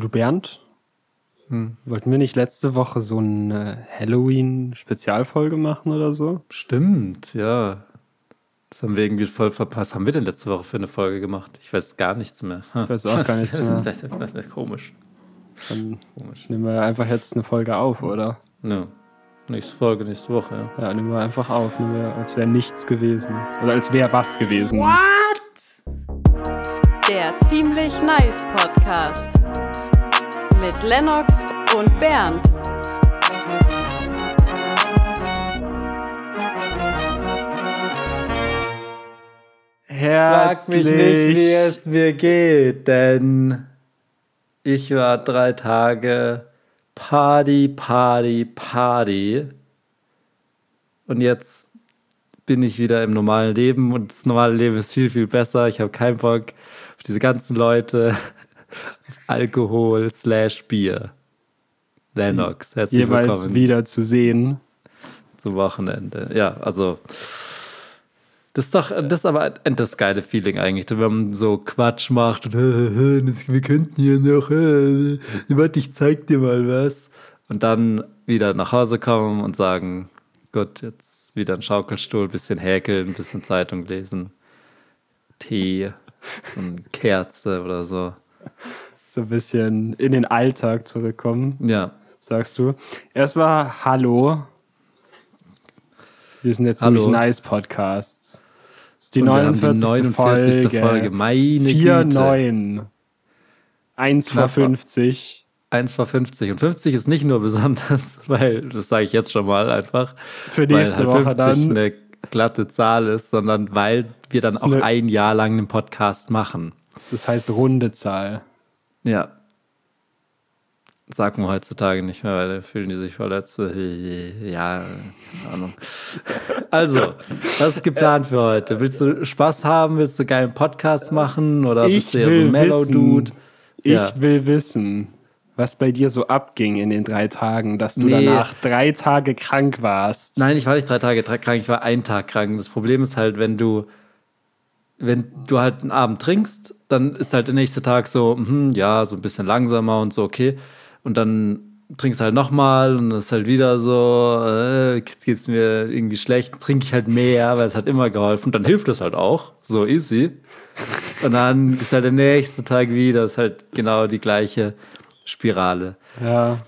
Du Bernd, Hm. wollten wir nicht letzte Woche so eine Halloween-Spezialfolge machen oder so? Stimmt, ja. Das haben wir irgendwie voll verpasst. Haben wir denn letzte Woche für eine Folge gemacht? Ich weiß gar nichts mehr. Ich weiß auch gar nichts mehr. Das ist komisch. Dann Komisch. nehmen wir einfach jetzt eine Folge auf, oder? Ja. Nächste Folge, nächste Woche, ja. Ja, nehmen wir einfach auf, nehmen wir, als wäre nichts gewesen. Oder als wäre was gewesen. Der ziemlich nice Podcast mit Lennox und Bernd. Frag mich nicht, wie es mir geht, denn ich war drei Tage Party, Party, Party. Und jetzt bin ich wieder im normalen Leben und das normale Leben ist viel, viel besser. Ich habe keinen Bock auf diese ganzen Leute, Alkohol slash Bier. Lennox, herzlich jeweils willkommen wieder zu sehen. zum Wochenende. Ja, also das ist doch, das ist aber das geile Feeling eigentlich, wenn man so Quatsch macht und "Hä, hä, das- wir könnten hier noch, hä, warte, ich zeig dir mal was. Und dann wieder nach Hause kommen und sagen, gut, jetzt wieder ein Schaukelstuhl, bisschen häkeln, bisschen Zeitung lesen, Tee, so eine Kerze oder so. So ein bisschen in den Alltag zurückkommen, Ja, sagst du. Erstmal Hallo. Wir sind jetzt Hallo. ziemlich nice Podcast. Das ist die Und wir haben 49. Folge. Folge. Meine 4, Güte. 9. 1 vor Knapp. 50. 1 vor 50. Und 50 ist nicht nur besonders, weil, das sage ich jetzt schon mal einfach, Für weil nächste halt Woche 50 dann. eine glatte Zahl ist, sondern weil wir dann auch ein Jahr lang einen Podcast machen. Das heißt runde Zahl. Ja. Sagt man heutzutage nicht mehr, weil da fühlen die sich verletzt. Ja, keine Ahnung. Also, was ist geplant für heute? Willst du Spaß haben? Willst du einen geilen Podcast machen? Oder Ich bist du eher so will ein Mellow-Dude? wissen, ich Ja. will wissen, was bei dir so abging in den drei Tagen, dass du Nee. danach drei Tage krank warst. Nein, ich war nicht drei Tage krank, ich war einen Tag krank. Das Problem ist halt, wenn du, wenn du halt einen Abend trinkst, dann ist halt der nächste Tag so, mhm, ja, so ein bisschen langsamer und so, okay. Und dann trinkst du halt nochmal und das ist halt wieder so, äh, jetzt geht's mir irgendwie schlecht, trinke ich halt mehr, weil es hat immer geholfen. Dann hilft es halt auch, so easy. Und dann ist halt der nächste Tag wieder, ist halt genau die gleiche Spirale Ja.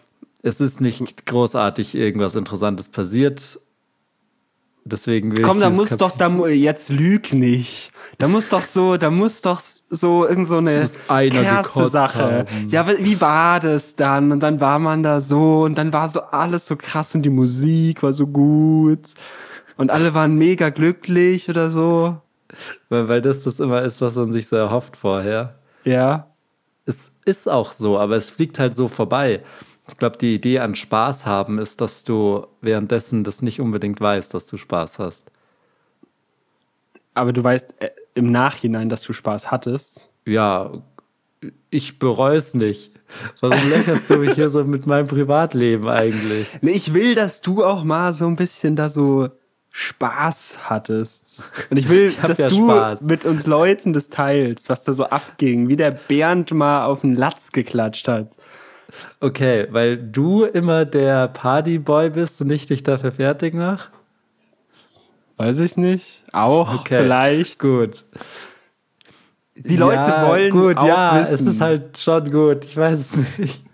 es ist nicht großartig irgendwas Interessantes passiert. Deswegen will Komm, da muss doch, da, mu- jetzt lüg nicht. Da muss doch so, da muss doch so irgend so eine krasse Sache. haben. Ja, wie wie war das dann? Und dann war man da so und dann war so alles so krass und die Musik war so gut und alle waren mega glücklich oder so. weil, weil das das immer ist, was man sich so erhofft vorher. Ja. Es ist auch so, aber es fliegt halt so vorbei. Ich glaube, die Idee an Spaß haben ist, dass du währenddessen das nicht unbedingt weißt, dass du Spaß hast. Aber du weißt äh, im Nachhinein, dass du Spaß hattest. Ja, ich bereue es nicht. Warum lächerst du mich hier so mit meinem Privatleben eigentlich? Nee, ich will, dass du auch mal so ein bisschen da so Spaß hattest. Und ich will, hab dass ja du Spaß. mit uns Leuten das teilst, was da so abging, wie der Bernd mal auf den Latz geklatscht hat. Okay, weil du immer der Partyboy bist und ich dich dafür fertig mach? Weiß ich nicht. Auch Okay, vielleicht. Gut. Die Leute ja, wollen gut, auch ja, wissen. es ist halt schon gut. Ich weiß es nicht.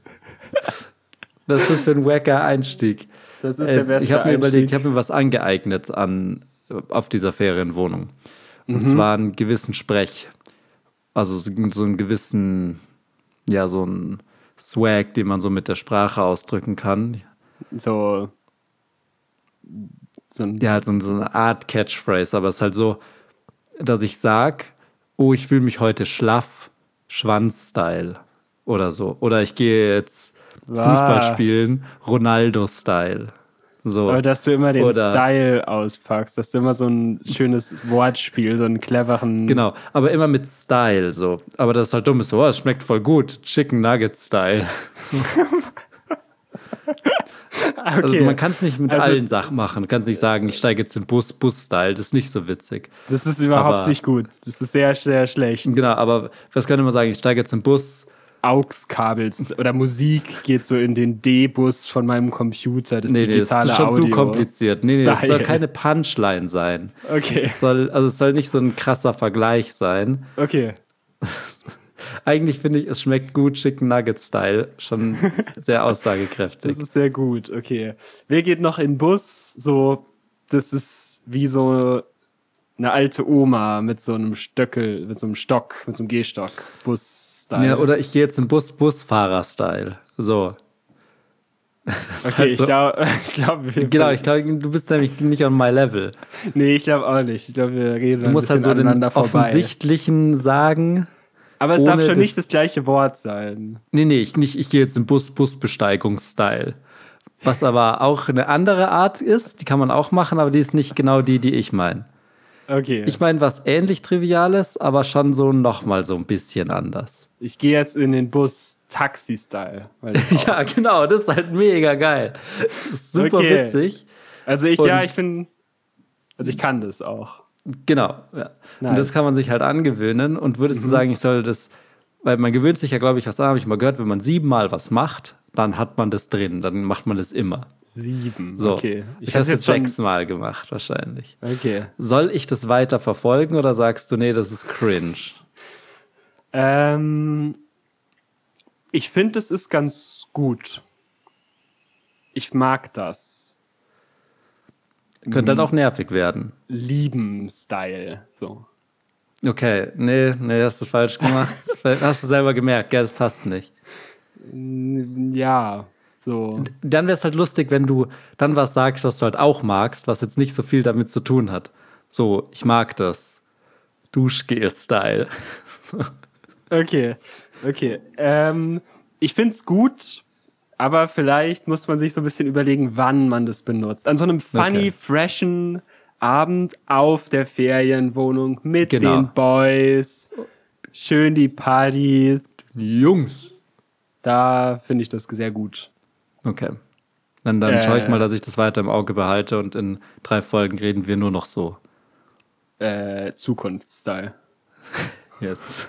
Was ist das für ein wacker Einstieg? das ist Äh, der beste ich habe mir überlegt, ich Einstieg. habe mir was angeeignet an, auf dieser Ferienwohnung. Und Mhm. zwar einen gewissen Sprech. Also so so einen gewissen, ja, so einen Swag, den man so mit der Sprache ausdrücken kann. so, so Ja, halt so, so eine Art Catchphrase, aber es ist halt so, dass ich sag, oh, ich fühle mich heute schlaff, Schwanz-Style oder so. Oder ich gehe jetzt. Fußball spielen, Ronaldo-Style. So. aber dass du immer den Oder- Style auspackst, dass du immer so ein schönes Wortspiel, so einen cleveren. Genau, aber immer mit Style so. Aber das ist halt dumm ist so, oh, es schmeckt voll gut. Chicken Nugget Style. Okay. Also man kann es nicht mit Also- allen Sachen machen. Du kannst nicht sagen, ich steige jetzt in Bus, Bus-Style. Das ist nicht so witzig. das ist überhaupt aber- nicht gut. Das ist sehr, sehr schlecht. Genau, aber was könnte man sagen? Ich steige jetzt in Bus AUX-Kabels oder Musik geht so in den D-Bus von meinem Computer. Das Nee, nee, das digitale ist schon Audio. zu kompliziert. Nee, nee, das soll keine Punchline sein. Okay, Es soll, also es soll nicht so ein krasser Vergleich sein. okay. Eigentlich finde ich, es schmeckt gut Chicken Nugget Style. Schon sehr Das aussagekräftig. ist sehr gut, okay. Wer geht noch in den Bus? So, das ist wie so eine alte Oma mit so einem Stöckel, mit so einem Stock, mit so einem Gehstock. Bus-Style. Ja, oder ich gehe jetzt im Bus Busfahrer-Style. So. Okay, halt ich so- glaube, ich glaube, wir. Genau, ich glaube, du bist nämlich nicht on my level. Nee, ich glaube auch nicht. Ich glaube, wir reden Du musst halt so den offensichtlichen sagen. Aber es darf schon das- nicht das gleiche Wort sein. Nee, nee, ich, nicht, ich gehe jetzt im Bus Busbesteigungs-Style. Was aber auch eine andere Art ist, die kann man auch machen, aber die ist nicht genau die, die ich meine. Okay. Ich meine was ähnlich Triviales, aber schon so nochmal so ein bisschen anders. Ich gehe jetzt in den Bus Taxi-Style. Ja, genau, das ist halt mega geil. Super Okay. witzig. Also ich, Und- ja, ich finde, also ich kann das auch. Genau. Ja. Und Nice. das kann man sich halt angewöhnen. Und würdest du sagen, ich soll das, weil man gewöhnt sich ja, glaube ich, was habe ich mal gehört, wenn man siebenmal was macht, dann hat man das drin, dann macht man das immer. Sieben. So. Okay. Ich, Ich habe es jetzt sechsmal gemacht, wahrscheinlich. Okay. Soll ich das weiter verfolgen oder sagst du, nee, das ist cringe? Ähm, ich finde, es ist ganz gut. Ich mag das. Könnte halt auch nervig werden. Lieben-Style. So. Okay, nee, nee, hast du falsch gemacht. hast du selber gemerkt, gell, das passt nicht. Ja. So. Dann wäre es halt lustig, wenn du dann was sagst, was du halt auch magst, was jetzt nicht so viel damit zu tun hat. So, ich mag das. Duschgel-Style. Okay. Okay. Ähm, ich finde es gut, aber vielleicht muss man sich so ein bisschen überlegen, wann man das benutzt. An so einem funny, Okay. freshen Abend auf der Ferienwohnung mit Genau. den Boys. Schön die Party. Jungs. Da finde ich das sehr gut. Okay. Dann, dann Äh. schaue ich mal, dass ich das weiter im Auge behalte und in drei Folgen reden wir nur noch so. Äh, Zukunftsstyle. Yes.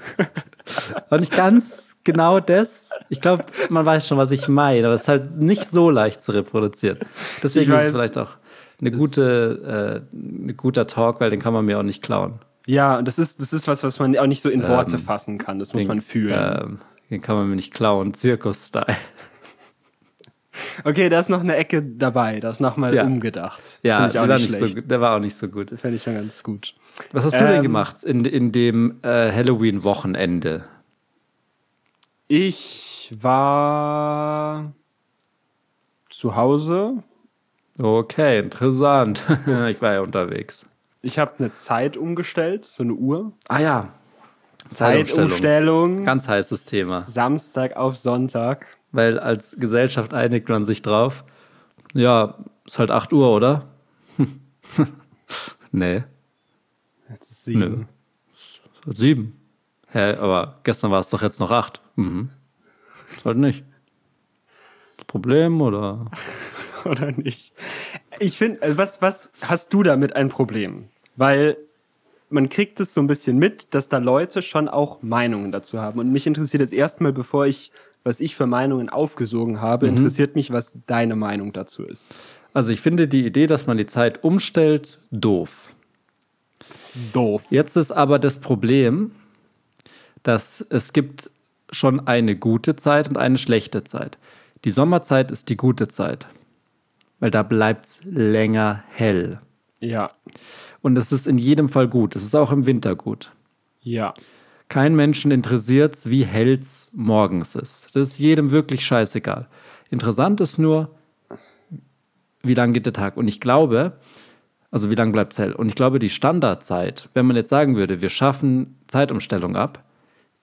Und nicht ganz genau das. Ich glaube, man weiß schon, was ich meine, aber es ist halt nicht so leicht zu reproduzieren. Deswegen Ich ist weiß. es vielleicht auch eine gute, äh, ein guter Talk, weil den kann man mir auch nicht klauen. Ja, und das ist, das ist was, was man auch nicht so in Worte Ähm, fassen kann. Das muss Den- man fühlen. Ähm, den kann man mir nicht klauen. Zirkus-Style. Okay, da ist noch eine Ecke dabei. Da ist nochmal Ja. umgedacht. Ja, der auch war, nicht nicht so, der war auch nicht so gut. Fände ich schon ganz gut. Was hast du denn Ähm, gemacht in, in dem äh, Halloween-Wochenende? Ich war zu Hause. Okay, interessant. ich war ja unterwegs. Ich habe eine Zeit umgestellt, so eine Uhr. Ah ja. Zeitumstellung. Ganz heißes Thema. Samstag auf Sonntag. Weil als Gesellschaft einigt man sich drauf. Ja, ist halt 8 Uhr, oder? nee, Jetzt ist sieben. Nö. ist halt 7. Hä, aber gestern war es doch jetzt noch 8. Mhm. Ist halt nicht. Das Problem oder? Oder nicht? Ich finde, also was, was hast du damit ein Problem? Weil man kriegt es so ein bisschen mit, dass da Leute schon auch Meinungen dazu haben. Und mich interessiert jetzt erstmal, bevor ich, was ich für Meinungen aufgesogen habe, Mhm. interessiert mich, was deine Meinung dazu ist. Also ich finde die Idee, dass man die Zeit umstellt, doof. Doof. Jetzt ist aber das Problem, dass es gibt schon eine gute Zeit und eine schlechte Zeit. Die Sommerzeit ist die gute Zeit, weil da bleibt es länger hell. Ja. Und es ist in jedem Fall gut. Es ist auch im Winter gut. Ja. Kein Menschen interessiert es, wie hell es morgens ist. Das ist jedem wirklich scheißegal. Interessant ist nur, wie lang geht der Tag. Und ich glaube, also wie lang bleibt es hell. Und ich glaube, die Standardzeit, wenn man jetzt sagen würde, wir schaffen Zeitumstellung ab,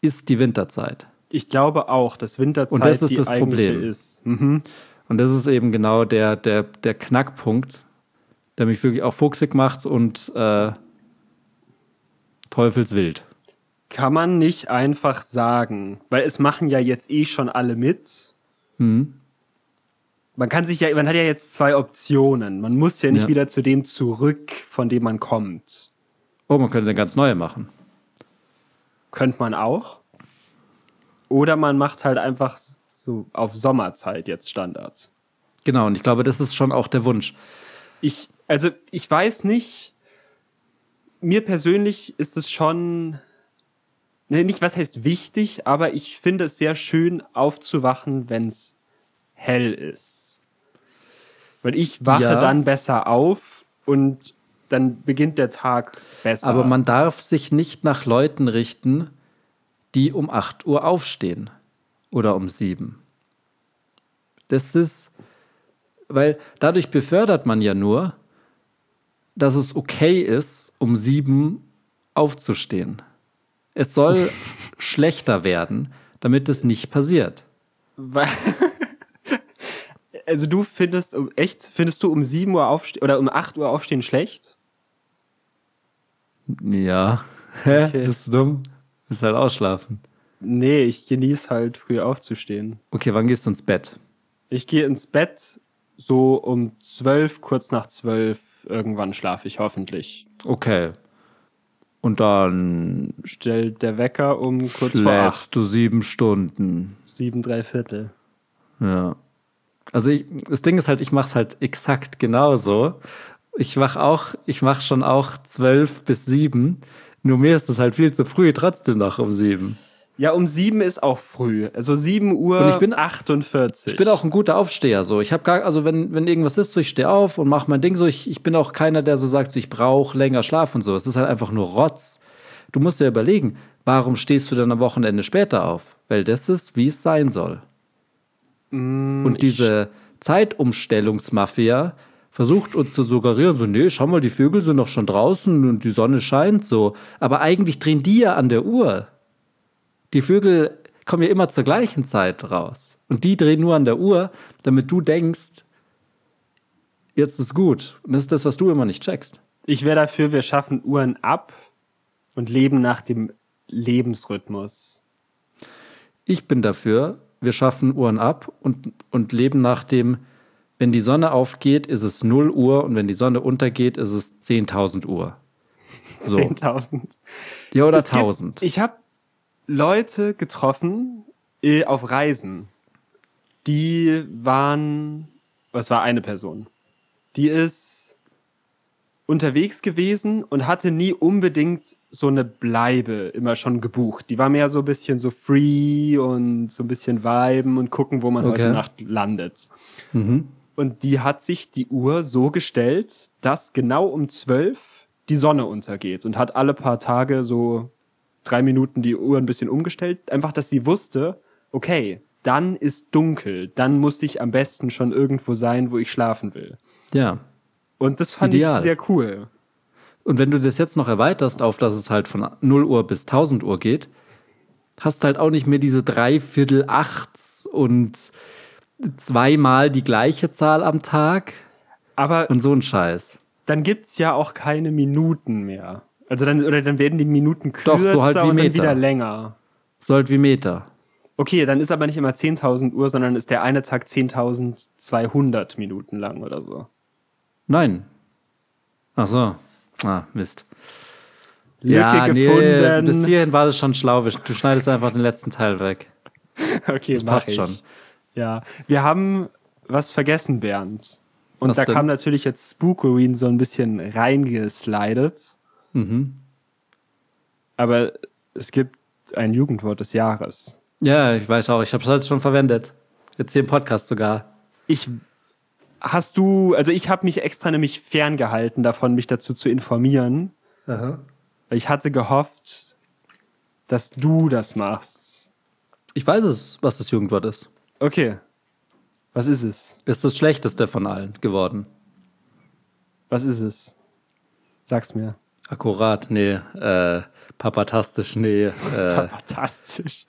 ist die Winterzeit. Ich glaube auch, dass Winterzeit Und das ist die das Problem. ist. Mhm. Und das ist eben genau der, der, der Knackpunkt, der mich wirklich auch fuchsig macht und äh, teufelswild. Kann man nicht einfach sagen, weil es machen ja jetzt eh schon alle mit. Mhm. Man kann sich ja, man hat ja jetzt zwei Optionen. Man muss ja nicht Ja. wieder zu dem zurück, von dem man kommt. Oh, man könnte eine ganz neue machen. Könnte man auch. Oder man macht halt einfach so auf Sommerzeit jetzt Standards. Genau, und ich glaube, das ist schon auch der Wunsch. Ich, also ich weiß nicht, mir persönlich ist es schon, ne, nicht was heißt wichtig, aber ich finde es sehr schön aufzuwachen, wenn es hell ist. Weil ich wache Ja. dann besser auf und dann beginnt der Tag besser. Aber man darf sich nicht nach Leuten richten, die um 8 Uhr aufstehen oder um 7. Das ist, weil dadurch befördert man ja nur, dass es okay ist, um 7 aufzustehen. Es soll schlechter werden, damit es nicht passiert. Also du findest um echt, findest du um 7 Uhr aufstehen oder um 8 Uhr aufstehen schlecht? Ja. Hä? Okay. Bist du dumm? Bist halt ausschlafen. Nee, ich genieße halt früh aufzustehen. Okay, wann gehst du ins Bett? Ich gehe ins Bett so um 12, kurz nach 12, irgendwann schlafe ich hoffentlich. Okay. Und dann Stellt der Wecker um kurz vor 8, du sieben Stunden. 7, drei Viertel. Ja. Also ich, das Ding ist halt, ich mache es halt exakt genauso. Ich mach auch, ich mache schon auch zwölf bis sieben. Nur mir ist es halt viel zu früh, trotzdem noch um sieben. Ja, um 7 ist auch früh. Also 7 Uhr Und ich bin- 48. Ich bin auch ein guter Aufsteher. So, ich habe gar, also wenn, wenn irgendwas ist, so ich stehe auf und mache mein Ding. So, ich, ich bin auch keiner, der so sagt, so, ich brauche länger Schlaf und so. Es ist halt einfach nur Rotz. Du musst dir überlegen, warum stehst du dann am Wochenende später auf? Weil das ist, wie es sein soll. und diese Zeitumstellungsmafia versucht uns zu suggerieren, so, nee, schau mal, die Vögel sind doch schon draußen und die Sonne scheint so. Aber eigentlich drehen die ja an der Uhr. Die Vögel kommen ja immer zur gleichen Zeit raus. Und die drehen nur an der Uhr, damit du denkst, jetzt ist gut. Und das ist das, was du immer nicht checkst. Ich wäre dafür, wir schaffen Uhren ab und leben nach dem Lebensrhythmus. Ich bin dafür, wir schaffen Uhren ab und, und leben nach dem, wenn die Sonne aufgeht, ist es 0 Uhr und wenn die Sonne untergeht, ist es 10.000 Uhr. So. 10.000. Ja, oder Es gibt- 1000. Ich habe Leute getroffen äh, auf Reisen. Die waren, es war eine Person. Die ist unterwegs gewesen und hatte nie unbedingt so eine Bleibe immer schon gebucht. Die war mehr so ein bisschen so free und so ein bisschen viben und gucken, wo man Okay. heute Nacht landet. Mhm. Und die hat sich die Uhr so gestellt, dass genau um zwölf die Sonne untergeht und hat alle paar Tage so drei Minuten die Uhr ein bisschen umgestellt. Einfach, dass sie wusste, okay, dann ist dunkel, dann muss ich am besten schon irgendwo sein, wo ich schlafen will. Ja. Und das fand Ideal. ich sehr cool. Und wenn du das jetzt noch erweiterst auf, dass es halt von 0 Uhr bis 1000 Uhr geht, hast halt auch nicht mehr diese Dreiviertel Achts und zweimal die gleiche Zahl am Tag Aber und so ein Scheiß. dann gibt's ja auch keine Minuten mehr. Also dann, oder dann werden die Minuten Doch, kürzer so halt wie und dann wieder länger. So halt wie Meter. Okay, dann ist aber nicht immer 10.000 Uhr, sondern ist der eine Tag 10.200 Minuten lang oder so. Nein. Ach so. Ah, Mist. Lücke ja, Nee, gefunden. bis hierhin war das schon schlau. Du schneidest einfach den letzten Teil weg. okay, das passt ich. schon. Ja, wir haben was vergessen, Bernd. Und Was da denn? kam natürlich jetzt Spookoween so ein bisschen reingeslidet. Mhm. Aber es gibt ein Jugendwort des Jahres. Ja, ich weiß auch. Ich habe es heute schon verwendet. Jetzt hier im Podcast sogar. Ich hast du, also ich habe mich extra nämlich ferngehalten davon, mich dazu zu informieren. Weil ich hatte gehofft, dass du das machst. Ich weiß es, was das Jugendwort ist. Okay. Was ist es? Ist das schlechteste von allen geworden. Was ist es? Sag's mir. Akkurat, nee. Äh, papatastisch, nee. Äh, Fantastisch.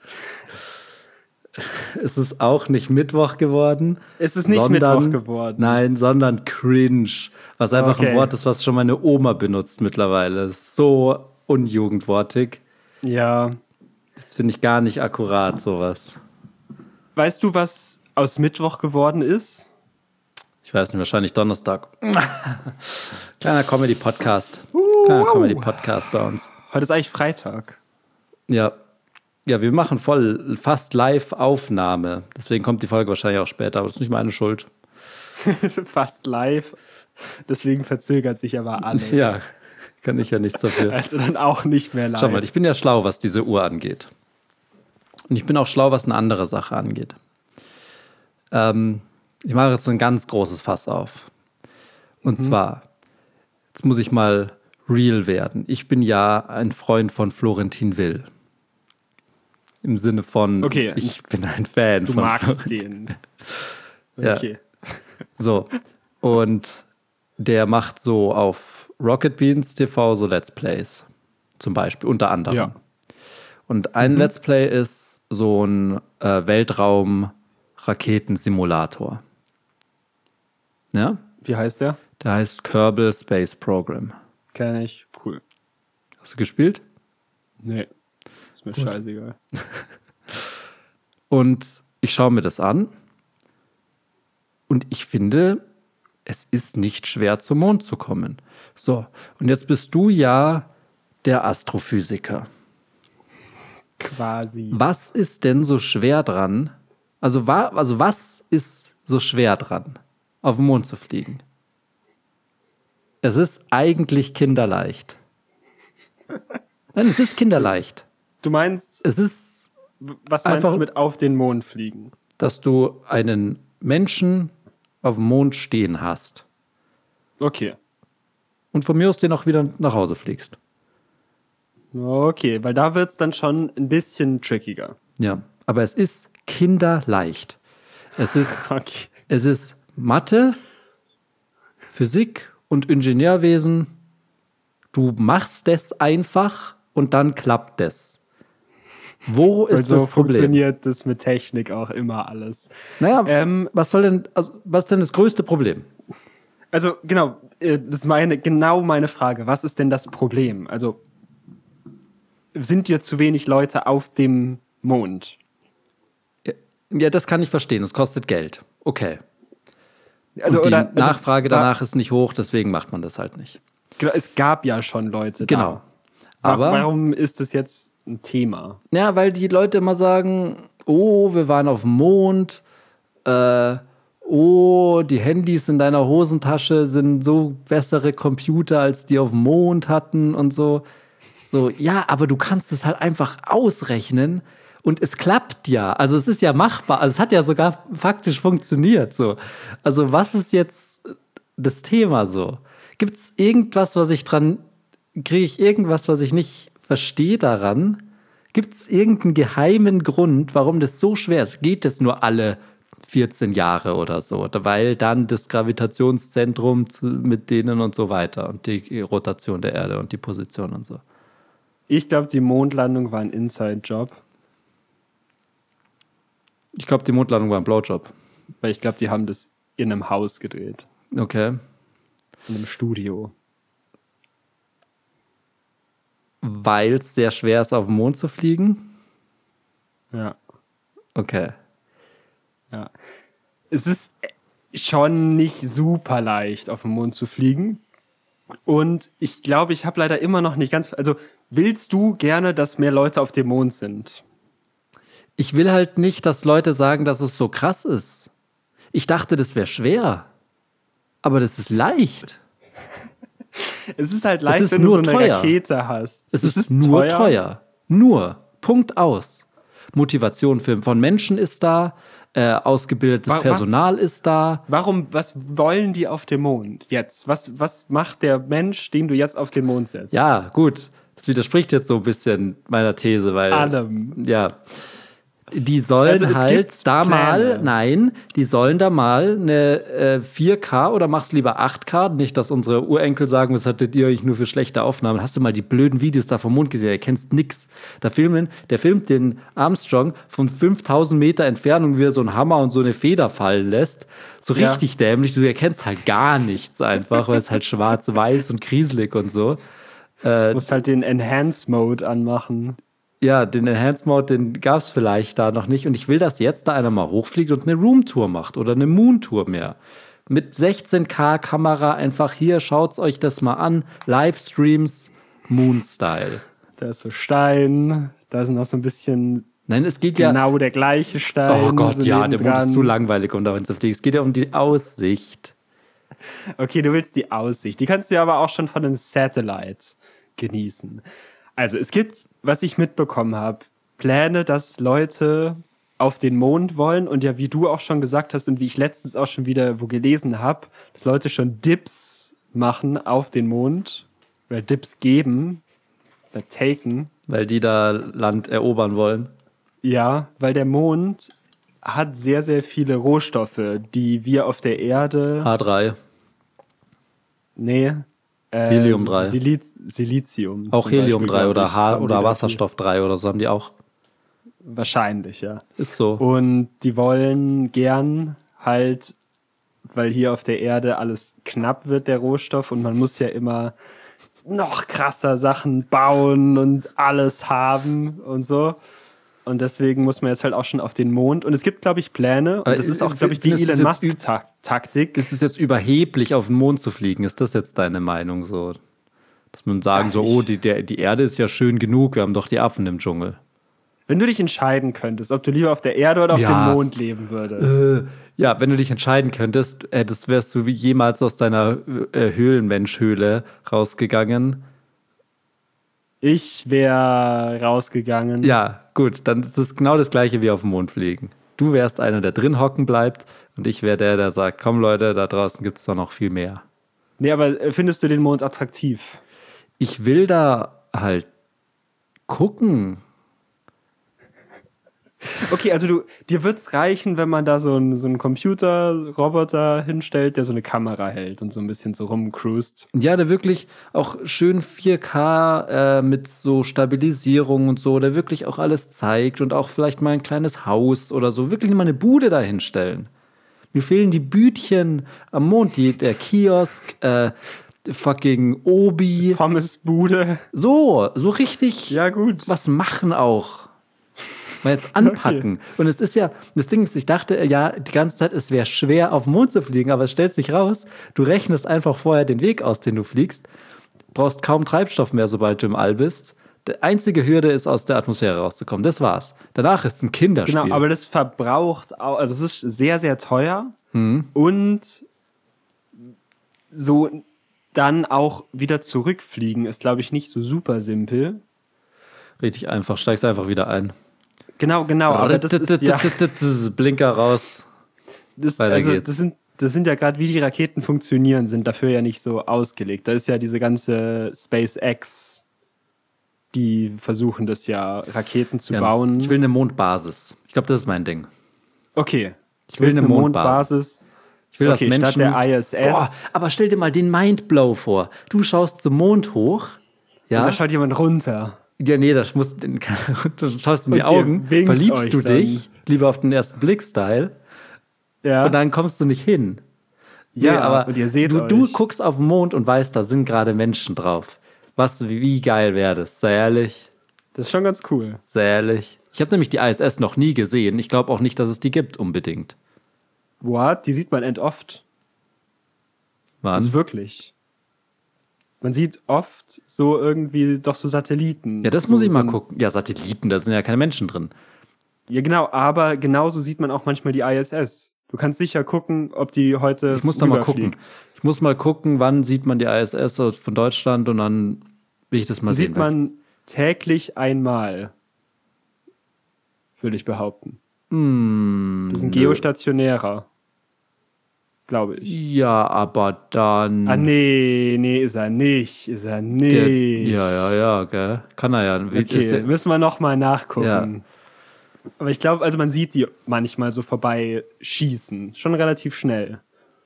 ist es auch nicht Mittwoch geworden? Es ist nicht sondern- Mittwoch geworden. Nein, sondern cringe. Was einfach Okay. ein Wort ist, was schon meine Oma benutzt mittlerweile. So unjugendwortig. Ja. Das finde ich gar nicht akkurat, sowas. Weißt du, was aus Mittwoch geworden ist? Ich weiß nicht, wahrscheinlich Donnerstag. Kleiner Comedy-Podcast. Kleiner Comedy-Podcast bei uns. Heute ist eigentlich Freitag. Ja. Ja, wir machen voll fast Live-Aufnahme. Deswegen kommt die Folge wahrscheinlich auch später, aber das ist nicht meine Schuld. Fast live. Deswegen verzögert sich aber alles. Ja, kann ich ja nichts dafür. Also dann auch nicht mehr live. Schau mal, ich bin ja schlau, was diese Uhr angeht. Und ich bin auch schlau, was eine andere Sache angeht. Ähm, ich mache jetzt ein ganz großes Fass auf. Und zwar, jetzt muss ich mal real werden. Ich bin ja ein Freund von Florentin Will. Im Sinne von, Okay, ich bin ein Fan du von magst Florentin. den. Ja. Okay. So. Und der macht so auf Rocket Beans TV so Let's Plays. Zum Beispiel, unter anderem. Ja. Und ein Let's Play ist so ein äh, Weltraum-Raketensimulator. Ja? Wie heißt der? Der heißt Kerbal Space Program. Kenn ich. Cool. Hast du gespielt? Nee. Ist mir scheißegal. Und ich schaue mir das an. Und ich finde, es ist nicht schwer zum Mond zu kommen. So, und jetzt bist du ja der Astrophysiker. Quasi. Was ist denn so schwer dran? Also, wa also was ist so schwer dran, auf den Mond zu fliegen? Es ist eigentlich kinderleicht. Nein, es ist kinderleicht. Du meinst, Es ist, was meinst Einfach- du mit auf den Mond fliegen? dass du einen Menschen auf dem Mond stehen hast Okay. und von mir aus den auch wieder nach Hause fliegst. Okay, weil da wird's dann schon ein bisschen trickiger. Ja, aber es ist kinderleicht. Es ist Okay. Es ist Mathe, Physik und Ingenieurwesen. Du machst es einfach und dann klappt es. Wo ist Und so das Problem? funktioniert das mit Technik auch immer alles. Naja, Ähm, was soll denn, also, was ist denn das größte Problem? Also genau, äh, das ist meine, genau meine Frage. Was ist denn das Problem? Also sind dir zu wenig Leute auf dem Mond? Ja, das kann ich verstehen. Es kostet Geld. Okay. Also und die oder also, Nachfrage war- danach ist nicht hoch, deswegen macht man das halt nicht. Genau, es gab ja schon Leute. Genau. Da. Aber warum ist das jetzt ein Thema? Ja, weil die Leute immer sagen, oh, wir waren auf dem Mond, äh, oh, die Handys in deiner Hosentasche sind so bessere Computer, als die auf dem Mond hatten und so. So, ja, aber du kannst es halt einfach ausrechnen und es klappt ja. Also es ist ja machbar. Also es hat ja sogar faktisch funktioniert. So. Also was ist jetzt das Thema so? Gibt es irgendwas, was ich dran, kriege ich irgendwas, was ich nicht verstehe daran? Gibt es irgendeinen geheimen Grund, warum das so schwer ist? Geht es nur alle 14 Jahre oder so? Weil dann das Gravitationszentrum mit denen und so weiter und die Rotation der Erde und die Position und so. Ich glaube, die Mondlandung war ein Inside-Job, Ich glaube, die Mondlandung war ein Blowjob. weil ich glaube, die haben das in einem Haus gedreht, Okay. in einem Studio. Weil es sehr schwer ist, auf den Mond zu fliegen? Ja. Okay. Ja. Es ist schon nicht super leicht, auf den Mond zu fliegen. Und ich glaube, ich habe leider immer noch nicht ganz. Also, willst du gerne, dass mehr Leute auf dem Mond sind? Ich will halt nicht, dass Leute sagen, dass es so krass ist. Ich dachte, das wäre schwer. Aber das ist leicht. Es ist halt leicht, ist wenn du nur so eine teuer. Rakete hast. Es, ist, nur teuer. Nur. Punkt aus. Motivation für, von Menschen ist da, äh, ausgebildetes Wa- was? Personal ist da. Warum, was wollen die auf dem Mond jetzt? Was, was macht der Mensch, den du jetzt auf den Mond setzt? Ja, gut. Das widerspricht jetzt so ein bisschen meiner These, weil. Allem. Ja. Die sollen Also halt da Pläne. mal, nein, die sollen da mal eine äh, 4K oder mach's lieber 8K. Nicht, dass unsere Urenkel sagen, was hattet ihr eigentlich nur für schlechte Aufnahmen. Hast du mal die blöden Videos da vom Mond gesehen? Er kennst nix. Da filmen, der filmt den Armstrong von 5000 Meter Entfernung, wie er so einen Hammer und so eine Feder fallen lässt. So Ja. richtig dämlich. Du erkennst halt gar nichts einfach, weil es halt schwarz-weiß und krieselig und so. Du musst halt den Enhance-Mode anmachen. Ja, den Enhanced Mode, den gab es vielleicht da noch nicht. Und ich will, dass jetzt da einer mal hochfliegt und eine Roomtour macht oder eine Moontour mehr. Mit 16K Kamera einfach hier, schaut's euch das mal an. Livestreams, Moon-Style. da ist so Stein, da ist noch so ein bisschen Nein, es geht ja. genau der gleiche Stein. Oh Gott, so ja, der Mond ist zu langweilig, um dahin zu fliegen. Es geht ja um die Aussicht. Okay, du willst die Aussicht. Die kannst du ja aber auch schon von einem Satellite genießen. Also es gibt, was ich mitbekommen habe, Pläne, dass Leute auf den Mond wollen und ja, wie du auch schon gesagt hast und wie ich letztens auch schon wieder wo gelesen habe, dass Leute schon Dips machen auf den Mond oder Dips geben, oder taken. Weil die da Land erobern wollen. Ja, weil der Mond hat sehr, sehr viele Rohstoffe, die wir auf der Erde, H3. nee, äh, Helium 3. Siliz Silizium. Auch Helium Beispiel, 3 glaub oder, H oder Wasserstoff 3 oder so haben die auch. Wahrscheinlich, ja. Ist so. Und die wollen gern halt, weil hier auf der Erde alles knapp wird, der Rohstoff, und man muss ja immer noch krasser Sachen bauen und alles haben und so. Und deswegen muss man jetzt halt auch schon auf den Mond. Und es gibt, glaube ich, Pläne. Und Aber das ist auch, äh, glaube ich, die Elon Musk-Taktik. Ist es jetzt überheblich, auf den Mond zu fliegen? Ist das jetzt deine Meinung so? Dass man sagen so, ich- oh, die, der, die Erde ist ja schön genug, wir haben doch die Affen im Dschungel. Wenn du dich entscheiden könntest, ob du lieber auf der Erde oder auf Ja. dem Mond leben würdest. Äh, ja, wenn du dich entscheiden könntest, hättest, wärst du wie jemals aus deiner äh, Höhlenmenschhöhle rausgegangen. Ich wäre rausgegangen. Ja, gut, dann ist es genau das gleiche wie auf dem Mond fliegen. Du wärst einer, der drin hocken bleibt und ich wäre der, der sagt, komm Leute, da draußen gibt es doch noch viel mehr. Nee, aber äh, findest du den Mond attraktiv? Ich will da halt gucken. Okay, also du, dir wird's reichen, wenn man da so einen so einen Computerroboter hinstellt, der so eine Kamera hält und so ein bisschen so rumcruist. Ja, der wirklich auch schön 4K äh, mit so Stabilisierung und so, der wirklich auch alles zeigt und auch vielleicht mal ein kleines Haus oder so, wirklich mal eine Bude da hinstellen. Mir fehlen die Bütchen am Mond, die, der Kiosk, äh, fucking Obi. Pommesbude. So, so richtig Ja, gut. was machen auch. Mal jetzt anpacken. Und es ist ja, das Ding ist, ich dachte ja die ganze Zeit, es wäre schwer, auf den Mond zu fliegen, aber es stellt sich raus, du rechnest einfach vorher den Weg aus, den du fliegst, brauchst kaum Treibstoff mehr, sobald du im All bist. Die einzige Hürde ist, aus der Atmosphäre rauszukommen. Das war's. Danach ist ein Kinderspiel. Genau, aber das verbraucht auch, also es ist sehr, sehr teuer Mhm. und so dann auch wieder zurückfliegen ist, glaube ich, nicht so super simpel. Richtig einfach, steigst einfach wieder ein. Genau, genau, aber das ist ja, Blinker raus. das, Weiter also, geht's. das sind, das sind ja gerade, wie die Raketen funktionieren, sind dafür ja nicht so ausgelegt. Da ist ja diese ganze SpaceX, die versuchen das ja, Raketen zu Ja, bauen. Ich will eine Mondbasis. Ich glaube, das ist mein Ding. okay. Ich will eine Mondbasis. Mondbasis. Ich will, Okay, dass statt Menschen. der ISS. Boah, aber stell dir mal den Mindblow vor. Du schaust zum Mond hoch. Und Ja. da schaut jemand runter. Ja, nee, das muss, du schaust in die Augen, verliebst du dann. dich, lieber auf den ersten Blick-Style, Ja. und dann kommst du nicht hin. Ja, Nee, aber und ihr seht du, du guckst auf den Mond und weißt, da sind gerade Menschen drauf. Was, wie, wie geil wäre das? Sei ehrlich, Das ist schon ganz cool. sei ehrlich. Ich habe nämlich die ISS noch nie gesehen. Ich glaube auch nicht, dass es die gibt, unbedingt. What? Die sieht man end oft. Mann. Also wirklich. Man sieht oft so irgendwie doch so Satelliten. ja, das so, muss ich mal gucken. Ja, Satelliten, da sind ja keine Menschen drin. Ja, genau, aber genauso sieht man auch manchmal die ISS. Du kannst sicher gucken, ob die heute Ich muss da mal gucken. Ich muss mal gucken, wann sieht man die ISS von Deutschland und dann will ich das mal Die sehen. sieht man täglich einmal. Würde ich behaupten. Hm, Das ist ein geostationärer. Glaube ich. Ja, aber dann. Ah, nee, nee, ist er nicht. Ist er der, nicht. ja, ja, ja, gell. Kann er ja. Okay, der, müssen wir noch mal nachgucken. Ja. Aber ich glaube, also man sieht die manchmal so vorbei schießen. Schon relativ schnell.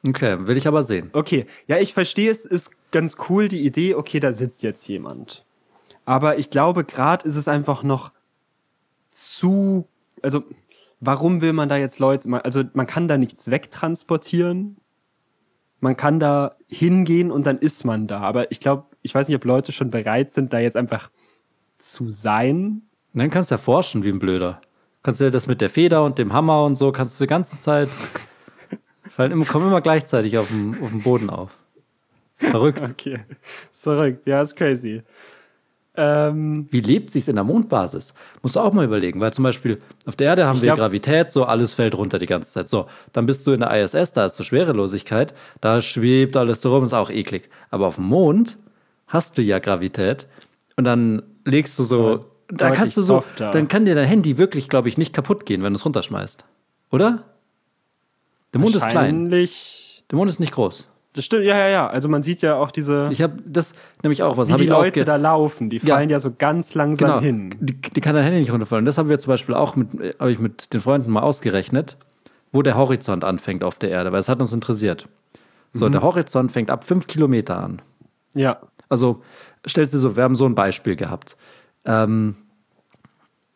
okay, will ich aber sehen. Okay, ja, ich verstehe, es ist ganz cool die Idee, okay, da sitzt jetzt jemand. Aber ich glaube, gerade ist es einfach noch zu, also warum will man da jetzt Leute, also man kann da nichts wegtransportieren. Man kann da hingehen und dann ist man da. Aber ich glaube, ich weiß nicht, ob Leute schon bereit sind, da jetzt einfach zu sein. Dann kannst du ja forschen wie ein Blöder. Kannst du ja das mit der Feder und dem Hammer und so, kannst du die ganze Zeit. fallen immer, kommen immer gleichzeitig auf dem, auf dem Boden auf. Verrückt. Okay, ist verrückt, ja, ist crazy. Ähm, Wie lebt sich's in der Mondbasis? Musst du auch mal überlegen, weil zum Beispiel auf der Erde haben wir glaub- Gravität, so alles fällt runter die ganze Zeit. So, dann bist du in der ISS, da ist so Schwerelosigkeit, da schwebt alles so rum, ist auch eklig. Aber auf dem Mond hast du ja Gravität und dann legst du so, da deutlich kannst du so, softer. dann kann dir dein Handy wirklich, glaube ich, nicht kaputt gehen, wenn du es runterschmeißt. Oder? Der Mond ist klein. Der Mond ist nicht groß. Das stimmt, ja, ja, ja. Also man sieht ja auch diese, Ich habe das nämlich auch was. wie die Leute da laufen. Die Ja. fallen ja, so ganz langsam genau, hin. Die, die kann dein Handy nicht runterfallen. Das haben wir zum Beispiel auch mit, äh, habe ich mit den Freunden mal ausgerechnet, wo der Horizont anfängt auf der Erde, weil es hat uns interessiert. Mhm. So, der Horizont fängt ab fünf Kilometer an. Ja. Also stellst dir so, wir haben so ein Beispiel gehabt. Ähm,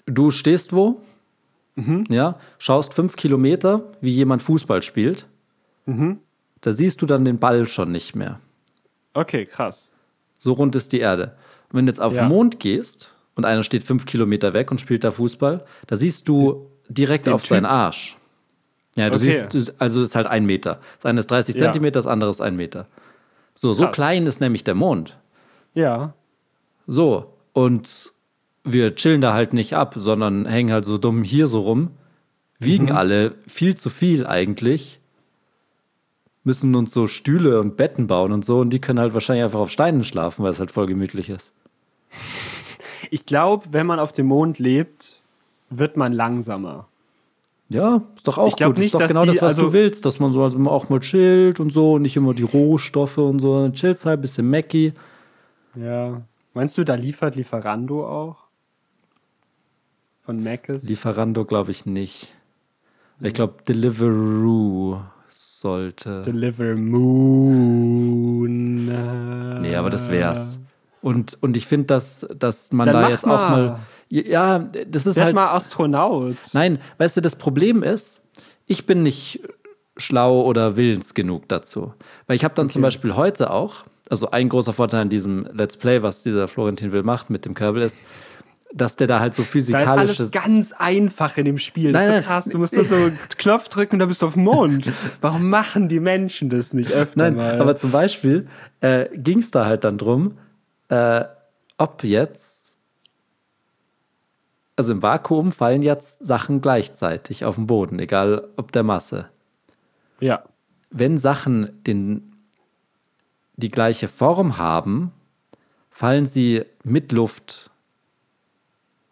du stehst wo, Mhm. ja, schaust fünf Kilometer, wie jemand Fußball spielt. Mhm. Da siehst du dann den Ball schon nicht mehr. Okay, krass. So rund ist die Erde. Und wenn du jetzt auf Ja. den Mond gehst und einer steht fünf Kilometer weg und spielt da Fußball, da siehst du direkt den auf seinen Typ. Arsch. Ja, du Okay. siehst, also es ist halt ein Meter. Das eine ist 30 Ja. Zentimeter, das andere ist ein Meter. So, so Krass. klein ist nämlich der Mond. Ja. So, und wir chillen da halt nicht ab, sondern hängen halt so dumm hier so rum, wiegen Mhm. alle viel zu viel eigentlich, müssen uns so Stühle und Betten bauen und so, und die können halt wahrscheinlich einfach auf Steinen schlafen, weil es halt voll gemütlich ist. Ich glaube, wenn man auf dem Mond lebt, wird man langsamer. Ja, ist doch auch Ich gut. nicht, ist doch genau die- das, was also- du willst, dass man so also auch mal chillt und so, nicht immer die Rohstoffe und so. Chillst halt, bisschen Mackie. Ja. Meinst du, da liefert Lieferando auch? Von Mc's? Lieferando glaube ich nicht. Ich glaube, Deliveroo sollte. Deliver Moon. Nee, aber das wär's. Und, und ich finde, dass, dass man Dann da jetzt auch mal. mal. Ja, das ist Werd halt. mal Astronaut. Nein, weißt du, das Problem ist, ich bin nicht schlau oder willens genug dazu. Weil ich habe dann zum Beispiel heute auch, also ein großer Vorteil an diesem Let's Play, was dieser Florentin Will macht mit dem Kerbal ist, dass der da halt so Da ist alles ganz einfach in dem Spiel. Das Nein, ist so krass. Du musst nur so einen Knopf drücken und dann bist du auf dem Mond. Warum machen die Menschen das nicht öfter Nein, mal? aber zum Beispiel äh, ging es da halt dann drum, äh, ob jetzt, also im Vakuum fallen jetzt Sachen gleichzeitig auf den Boden, egal ob der Masse. ja. Wenn Sachen den, die gleiche Form haben, fallen sie mit Luft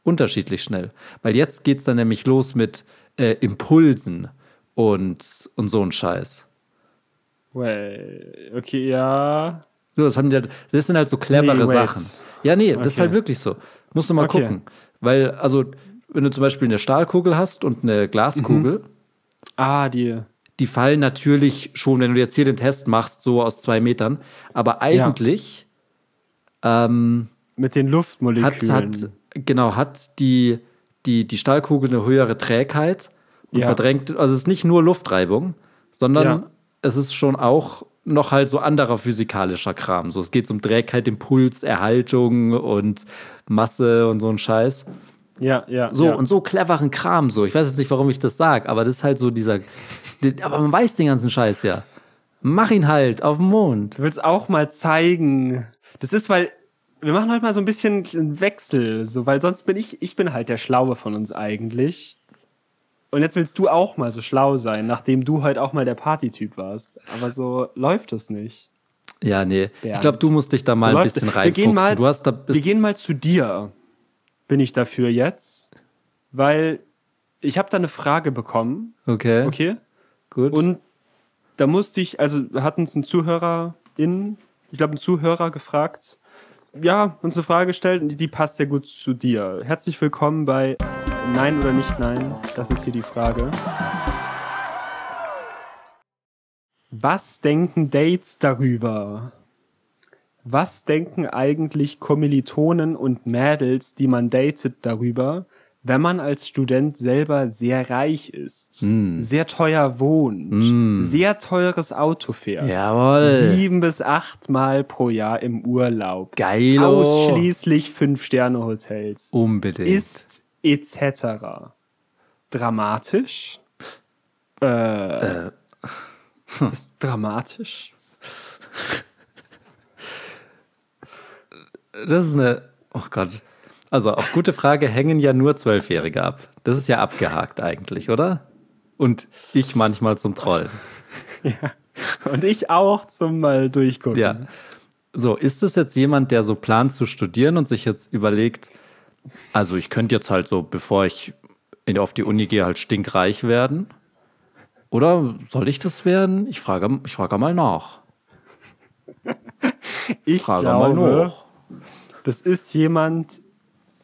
unterschiedlich schnell. Weil jetzt geht es dann nämlich los mit äh, Impulsen und, und so ein Scheiß. Well, okay, ja. So, das, haben die, halt- das sind halt so clevere Nee. Sachen. Ja, nee, das ist Okay. halt wirklich so. Musst du mal Okay. gucken. Weil, also, wenn du zum Beispiel eine Stahlkugel hast und eine Glaskugel, Ah, die. die fallen natürlich schon, wenn du jetzt hier den Test machst, so aus zwei Metern. Aber eigentlich ähm, Mit den hat, Luftmolekülen. hat, genau, hat die, die, die Stahlkugel eine höhere Trägheit und Ja. verdrängt, also es ist nicht nur Luftreibung, sondern Ja. es ist schon auch noch halt so anderer physikalischer Kram. So, es geht um Trägheit, Impuls, Erhaltung und Masse und so ein Scheiß. ja, ja. So, ja. und so cleveren Kram so. Ich weiß jetzt nicht, warum ich das sage, aber das ist halt so dieser. die- Aber man weiß den ganzen Scheiß ja. Mach ihn halt auf dem Mond. Du willst auch mal zeigen. Das ist, weil wir machen heute mal so ein bisschen einen Wechsel, so, weil sonst bin ich, ich bin halt der Schlaue von uns eigentlich. Und jetzt willst du auch mal so schlau sein, nachdem du heute auch mal der Partytyp warst. Aber so läuft es nicht. Ja, nee. Ich Bernd. glaube, du musst dich da mal so ein bisschen es. wir gehen reinfuchsen. mal, du hast da wir gehen mal zu dir. Bin ich dafür jetzt? Weil ich habe da eine Frage bekommen. Okay, Okay? gut. Und da musste ich, also hat uns ein Zuhörer in, ich glaube, ein Zuhörer gefragt, ja, uns eine Frage gestellt und die, die passt sehr gut zu dir. Herzlich willkommen bei Nein oder nicht Nein. Das ist hier die Frage. Was denken Dates darüber? Was denken eigentlich Kommilitonen und Mädels, die man datet, darüber, wenn man als Student selber sehr reich ist, Mm. sehr teuer wohnt, sehr teures Auto fährt, Jawohl. sieben bis acht Mal pro Jahr im Urlaub, Geil. ausschließlich Fünf-Sterne-Hotels, Unbedingt. ist etc. Dramatisch? Äh, Ist das dramatisch? das ist eine Oh Gott. Also auf gute Frage hängen ja nur Zwölfjährige ab. Das ist ja abgehakt eigentlich, oder? Und ich manchmal zum Trollen. Und ich auch zum mal durchgucken. Ja. So, ist es jetzt jemand, der so plant zu studieren und sich jetzt überlegt, also ich könnte jetzt halt so, bevor ich in- auf die Uni gehe, halt stinkreich werden? Oder soll ich das werden? Ich frage, ich frage mal nach. Ich Frage mal glaube, nach. das ist jemand,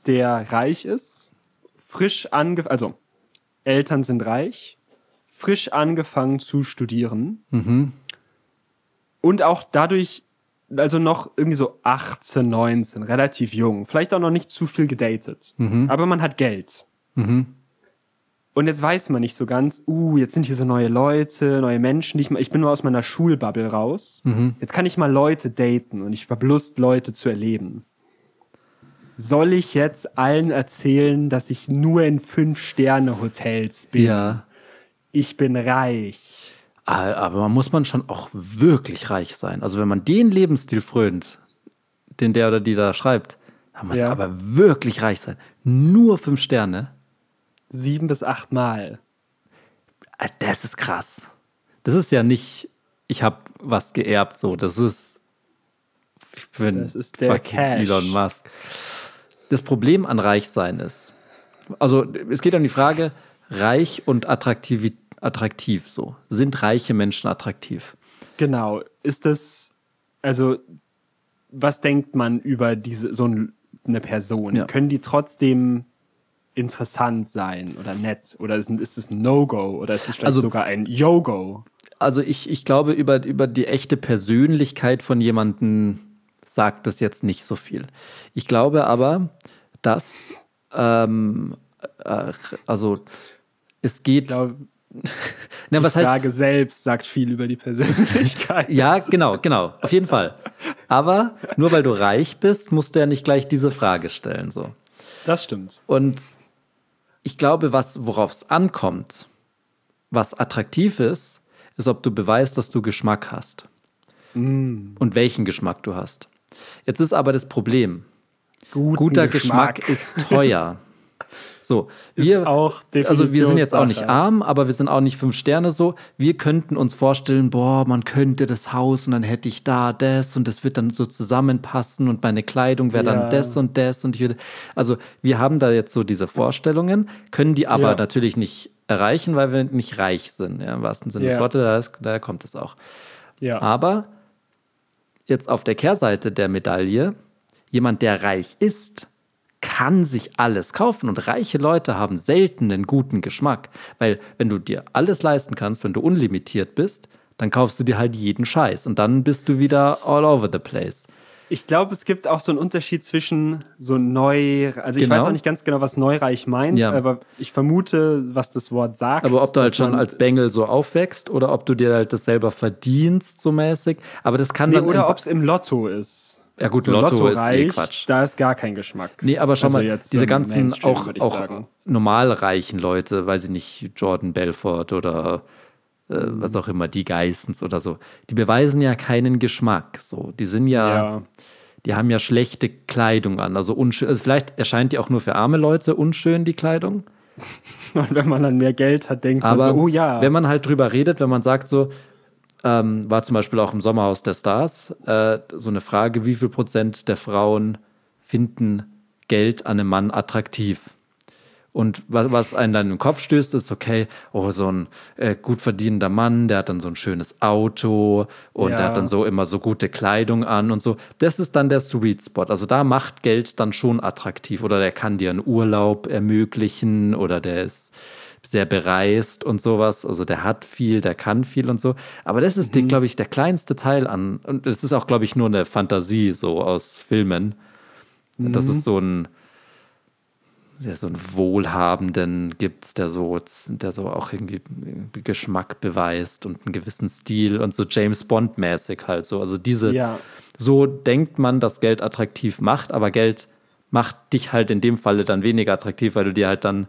der reich ist, frisch angefangen, also Eltern sind reich, frisch angefangen zu studieren Mhm. und auch dadurch, also noch irgendwie so 18, 19, relativ jung, vielleicht auch noch nicht zu viel gedatet, Mhm. aber man hat Geld. Und jetzt weiß man nicht so ganz, uh, jetzt sind hier so neue Leute, neue Menschen, ich, mal, ich bin nur aus meiner Schulbubble raus. Mhm. Jetzt kann ich mal Leute daten und ich habe Lust, Leute zu erleben. Soll ich jetzt allen erzählen, dass ich nur in Fünf-Sterne-Hotels bin? Ja. Ich bin reich. Ah, Aber man muss man schon auch wirklich reich sein. Also wenn man den Lebensstil frönt, den der oder die da schreibt, dann muss Ja. er aber wirklich reich sein. Nur fünf Sterne. Sieben bis acht Mal. Ah, Das ist krass. Das ist ja nicht, ich habe was geerbt, so. Das ist, ich bin Das ist der Cash. Elon Musk. Das Problem an Reichsein ist, also es geht um die Frage, reich und attraktiv, attraktiv so. Sind reiche Menschen attraktiv? Genau. Ist das, also, was denkt man über diese, so ein- eine Person? Ja. Können die trotzdem interessant sein oder nett? Oder ist, ist es ein No-Go? Oder ist es vielleicht Also- sogar ein Yo-Go? Also ich, ich glaube, über, über die echte Persönlichkeit von jemandem sagt das jetzt nicht so viel. Ich glaube aber, dass, ähm, äh, also es geht, Ich glaube, na, die was heißt, Frage selbst sagt viel über die Persönlichkeit. ja, genau, genau, auf jeden Fall. Aber nur weil du reich bist, musst du ja nicht gleich diese Frage stellen, so. Das stimmt. Und ich glaube, was, worauf es ankommt, was attraktiv ist, ist, ob du beweist, dass du Geschmack hast. Und welchen Geschmack du hast. Jetzt ist aber das Problem, Guten guter Geschmack, ist teuer. So, wir, auch also wir sind jetzt auch nicht arm, aber wir sind auch nicht fünf Sterne so. Wir könnten uns vorstellen, boah, man könnte das Haus und dann hätte ich da das und das wird dann so zusammenpassen und meine Kleidung wäre dann Ja. das und das und ich würde, also wir haben da jetzt so diese Vorstellungen, können die aber Ja. natürlich nicht erreichen, weil wir nicht reich sind, ja, im wahrsten Sinne des Ja. Wortes, daher, kommt es auch. Aber jetzt auf der Kehrseite der Medaille, jemand, der reich ist, kann sich alles kaufen und reiche Leute haben selten einen guten Geschmack, weil wenn du dir alles leisten kannst, wenn du unlimitiert bist, dann kaufst du dir halt jeden Scheiß und dann bist du wieder all over the place. Ich glaube, es gibt auch so einen Unterschied zwischen so neu, also ich Genau. weiß auch nicht ganz genau, was neureich meint, Ja. aber ich vermute, was das Wort sagt. Aber ob du halt schon als Bengel so aufwächst oder ob du dir halt das selber verdienst, so mäßig. Aber das kann Nee, dann. oder ob es im Lotto ist. Ja, gut, so Lotto ist eh reich, Quatsch. Da ist gar kein Geschmack. Nee, aber schau Also mal, jetzt diese ganzen auch, auch sagen. normal reichen Leute, weiß ich nicht, Jordan Belfort oder äh, was auch immer, die Geissens oder so, die beweisen ja keinen Geschmack. So, die sind ja, Ja. die haben ja schlechte Kleidung an. Also, unschön, also vielleicht erscheint die auch nur für arme Leute unschön, die Kleidung. Und wenn man dann mehr Geld hat, denkt Aber man so, oh ja. wenn man halt drüber redet, wenn man sagt so, ähm, war zum Beispiel auch im Sommerhaus der Stars, äh, so eine Frage, wie viel Prozent der Frauen finden Geld an einem Mann attraktiv? Und was, was einen dann im Kopf stößt, ist, okay, oh, so ein äh, gut verdienender Mann, der hat dann so ein schönes Auto und Ja. der hat dann so immer so gute Kleidung an und so. Das ist dann der Sweet Spot. Also da macht Geld dann schon attraktiv. Oder der kann dir einen Urlaub ermöglichen oder der ist sehr bereist und sowas. Also der hat viel, der kann viel und so. Aber das ist, Mhm. glaube ich, der kleinste Teil an. Und das ist auch, glaube ich, nur eine Fantasie so aus Filmen. Das Mhm. ist so ein der so einen Wohlhabenden gibt, der so, der so auch irgendwie Geschmack beweist und einen gewissen Stil und so James Bond-mäßig halt so. Also diese, Ja. so denkt man, dass Geld attraktiv macht, aber Geld macht dich halt in dem Falle dann weniger attraktiv, weil du dir halt dann